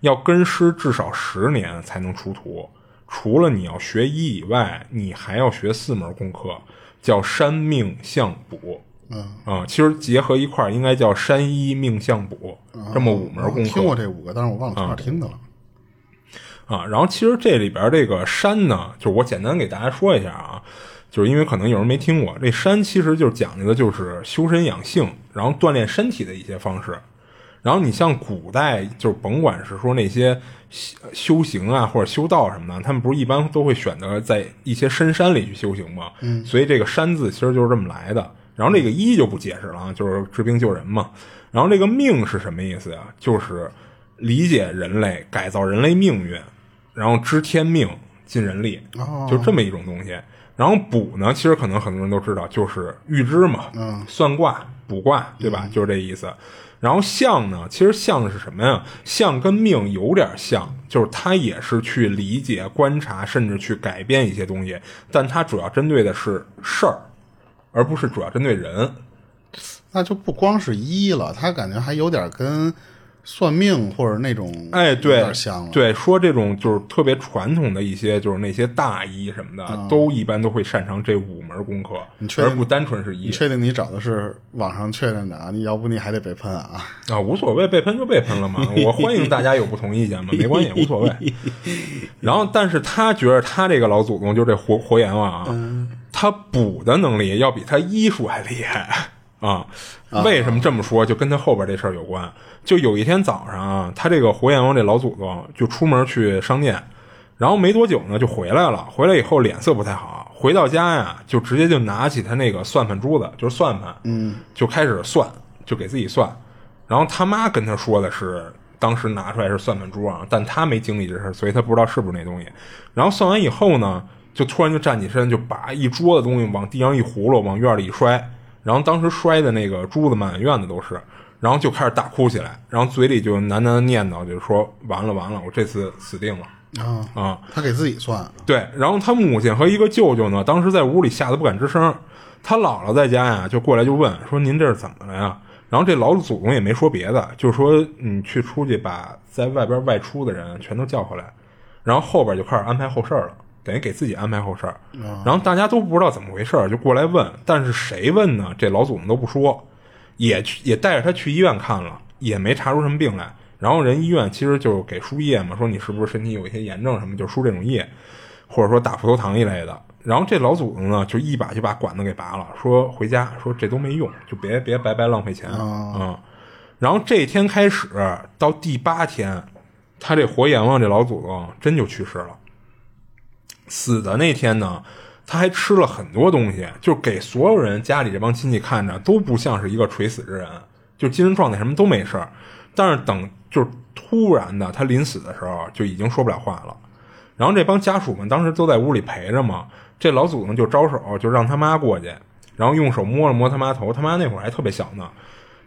要跟师至少十年才能出徒。除了你要学医以外，你还要学四门功课，叫山命相卜。
嗯
啊、其实结合一块儿应该叫山医命相卜，这么五门功课。
我听过这五个，但是我忘了从哪儿听的了。
啊，然后其实这里边这个山呢，就是我简单给大家说一下啊，就是因为可能有人没听过，这山其实就是讲究的就是修身养性，然后锻炼身体的一些方式。然后你像古代，就是甭管是说那些修修行啊，或者修道什么的，他们不是一般都会选择在一些深山里去修行吗？嗯，所以这个“山”字其实就是这么来的。然后这个“医”就不解释了啊，就是治病救人嘛。然后这个“命”是什么意思呀？就是理解人类、改造人类命运，然后知天命、尽人力，
哦
就这么一种东西。然后卜呢，其实可能很多人都知道，就是预知嘛，
嗯
算卦、卜卦，对吧？就是这意思。然后相呢，其实相是什么呀？相跟命有点像，就是它也是去理解、观察，甚至去改变一些东西，但它主要针对的是事儿，而不是主要针对人。
那就不光是医了，他感觉还有点跟算命或者那种
哎，对
像了。，
对，说这种就是特别传统的一些，就是那些大医什么的，都一般都会擅长这五门功课，
确定
而不单纯是医
你确定你找的是网上确认的啊？你要不你还得被喷啊？
啊，无所谓，被喷就被喷了嘛。我欢迎大家有不同意见嘛，没关系，无所谓。然后，但是他觉得他这个老祖宗就这活活阎王啊，他补的能力要比他医术还厉害啊。为什么这么说？就跟他后边这事儿有关。就有一天早上啊，他这个活阎王这老祖宗就出门去商店，然后没多久呢就回来了。回来以后脸色不太好，回到家呀就直接就拿起他那个算盘珠子，就是算盘，嗯，就开始算，就给自己算。然后他妈跟他说的是，当时拿出来是算盘珠啊，但他没经历这事儿，所以他不知道是不是那东西。然后算完以后呢，就突然就站起身，就把一桌子东西往地上一葫芦，往院里一摔。然后当时摔的那个珠子满院子都是，然后就开始大哭起来，然后嘴里就喃喃念叨，就是说完了完了，我这次死定了
啊，
啊！
他给自己算，
对，然后他母亲和一个舅舅呢，当时在屋里吓得不敢吱声。他姥姥在家呀，就过来就问说：“您这是怎么了呀？”然后这老祖宗也没说别的，就说：“你去出去把在外边外出的人全都叫回来。”然后后边就开始安排后事儿了，等于给自己安排后事儿。然后大家都不知道怎么回事儿，就过来问，但是谁问呢？这老祖宗都不说，也去也带着他去医院看了，也没查出什么病来。然后人医院其实就给输液嘛，说你是不是身体有一些炎症什么，就输这种液，或者说打葡萄糖一类的。然后这老祖宗呢，就一把就把管子给拔了，说回家，说这都没用，就别别白白浪费钱啊、嗯。然后这天开始到第八天，他这活阎王这老祖宗真就去世了。死的那天呢，他还吃了很多东西，就给所有人家里这帮亲戚看着都不像是一个垂死之人，就精神状态什么都没事儿。但是等就是突然的，他临死的时候就已经说不了话了。然后这帮家属们当时都在屋里陪着嘛，这老祖宗就招手就让他妈过去，然后用手摸了摸他妈头，他妈那会儿还特别小呢。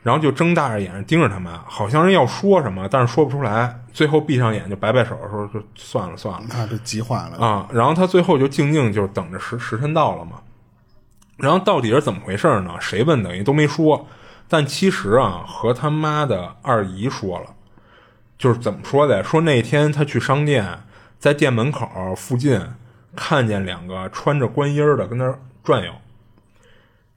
然后就睁大着眼睛盯着他妈，好像是要说什么，但是说不出来。最后闭上眼就摆摆手说：“就算了算了。”
那就急坏了
啊！然后他最后就静静就等着时时辰到了嘛。然后到底是怎么回事呢？谁问等于都没说。但其实啊，和他妈的二姨说了，就是怎么说的？说那天他去商店，在店门口附近看见两个穿着官衣的跟那转悠。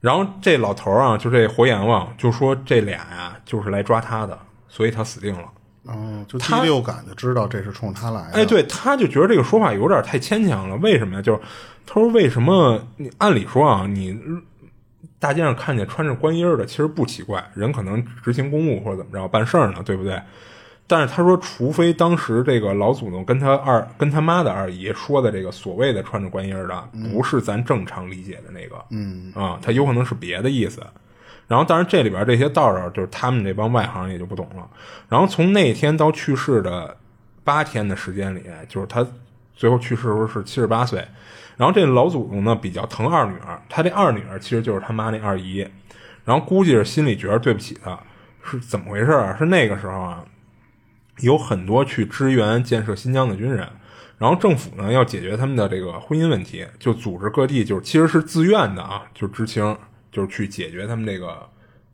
然后这老头啊，就这活阎王就说这俩呀，就是来抓他的，所以他死定了。
哦，就第六感就知道这是冲他来的。
哎，对，他就觉得这个说法有点太牵强了。为什么呀？就是他说为什么？你按理说啊，你大街上看见穿着官衣的，其实不奇怪，人可能执行公务或者怎么着办事儿呢，对不对？但是他说，除非当时这个老祖宗跟他二跟他妈的二姨说的这个所谓的穿着官衣的，不是咱正常理解的那个，
嗯
啊，他有可能是别的意思。然后，当然这里边这些道道就是他们这帮外行也就不懂了。然后从那天到去世的八天的时间里，就是他最后去世的时候是七十八岁。然后这老祖宗呢比较疼二女儿，他这二女儿其实就是他妈那二姨。然后估计是心里觉得对不起他，是怎么回事啊？是那个时候啊。有很多去支援建设新疆的军人，然后政府呢要解决他们的这个婚姻问题，就组织各地，就是其实是自愿的啊，就知青，就是去解决他们这个，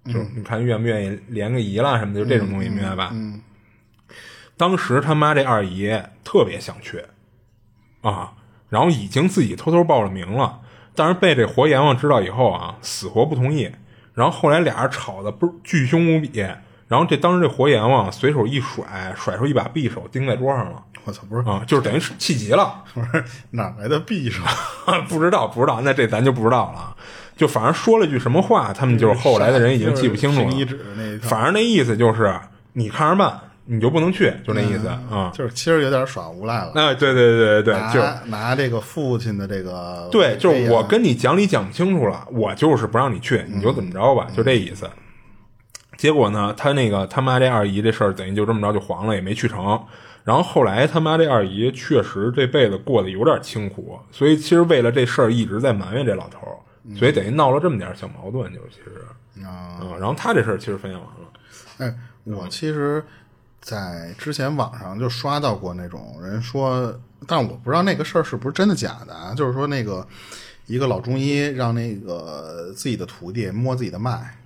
就是你看愿不愿意连个姨啦什么的，就这种东西，明白吧？
嗯。
当时他妈这二姨特别想去，啊，然后已经自己偷偷报了名了，但是被这活阎王知道以后啊，死活不同意。然后后来俩人吵的不是巨凶无比。然后这当时这活阎王随手一甩，甩出一把匕首钉在桌上了。
我操，不是
啊，就是等于是气急了。
不是哪来的匕首？
不知道，不知道。那这咱就不知道了。就反正说了句什么话，他们就是后来的人已经记不清楚了。反正那意思就是你看着办，你就不能去，就那意思啊。
就是其实有点耍无赖了。
哎，对对对对对，就
拿这个父亲的这个
对，就是我跟你讲理讲不清楚了，我就是不让你去，你就怎么着吧，就这意思。结果呢，他那个他妈这二姨这事儿等于就这么着就黄了，也没去成。然后后来他妈这二姨确实这辈子过得有点清苦，所以其实为了这事儿一直在埋怨这老头儿，所以等于闹了这么点小矛盾，就其实啊。然后他这事儿其实分享完了。
哎，我其实，在之前网上就刷到过那种人说，但我不知道那个事儿是不是真的假的啊。就是说那个一个老中医让那个自己的徒弟摸自己的脉。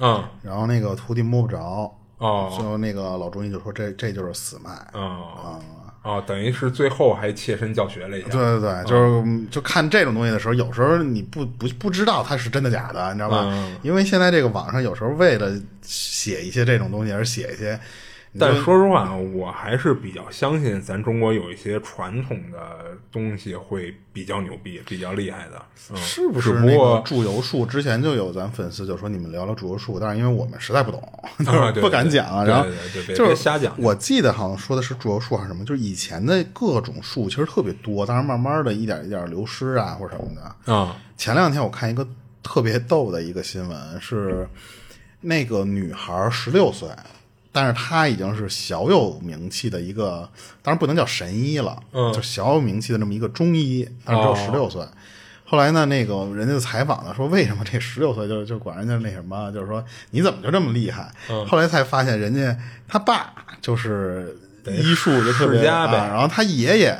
嗯，
然后那个徒弟摸不着，
哦，
最后那个老中医就说这这就是死脉，
啊。啊，等于是最后还切身教学了一下，
对对对，就是就看这种东西的时候，有时候你不不不知道它是真的假的，你知道吧？因为现在这个网上有时候为了写一些这种东西而写一些。
但说实话，我还是比较相信咱中国有一些传统的东西会比较牛逼、比较厉害的，
是不是？不过祝由术之前就有咱粉丝就说你们聊聊祝由术，但是因为我们实在不懂，不敢讲。然后就是
瞎讲。
我记得好像说的是祝由术还是什么，就是以前的各种术其实特别多，但是慢慢的一点一点流失啊，或者什么的。
啊，
前两天我看一个特别逗的一个新闻，是那个女孩十六岁。但是他已经是小有名气的一个，当然不能叫神医了，
嗯，
就小有名气的这么一个中医，但是只有十六岁。后来呢，那个人家采访呢，说为什么这十六岁就就管人家那什么，就是说你怎么就这么厉害？后来才发现，人家他爸就是医术就特别
家呗，
然后他爷爷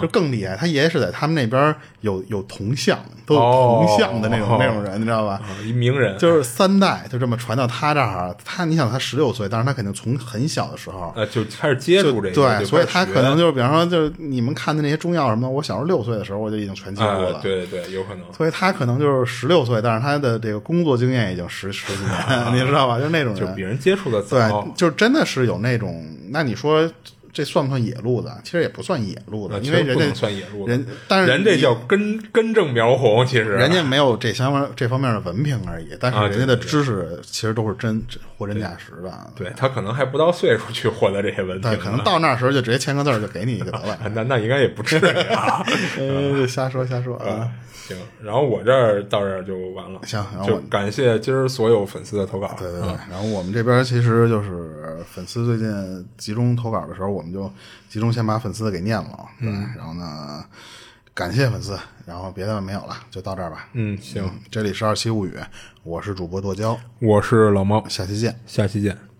就更厉害，他爷爷是在他们那边有有铜像。都有铜像的那种那种人，你知道吧？
一名人，
就是三代就这么传到他这儿。他，你想他十六岁，但是他肯定从很小的时候
呃就开始接触这个，
对，所以他可能就是，比方说，就是你们看的那些中药什么的，我小时候六岁的时候我就已经全接触了。
对对对，有可能。
所以他可能就是十六岁，但是他的这个工作经验已经十 十几年，你知道吧？就那种人，
就比人接触的
早，对，就真的是有那种。那你说。这算不算野路子？其实也不算野路子，
啊
因为人家
算野路子
人，但是
人这叫根根正苗红，其实
人家没有这相关这方面的文凭而已，但是
啊
人家的知识其实都是真真货真价实的。
对他可能还不到岁数去获得这些文凭
可能到那时候就直接签个字儿就给你一个得了。
啊 那那应该也不至于啊。
呃，瞎说瞎说啊。
行，然后我这儿到这儿就完了。
行然后
就感谢今儿所有粉丝的投稿。
对对对，然后我们这边其实就是粉丝最近集中投稿的时候，我们就集中先把粉丝的给念了，对，然后呢，感谢粉丝，然后别的没有了，就到这儿吧。
嗯，行，
这里是二七物语，我是主播剁椒，
我是老猫，
下期见。
下期见。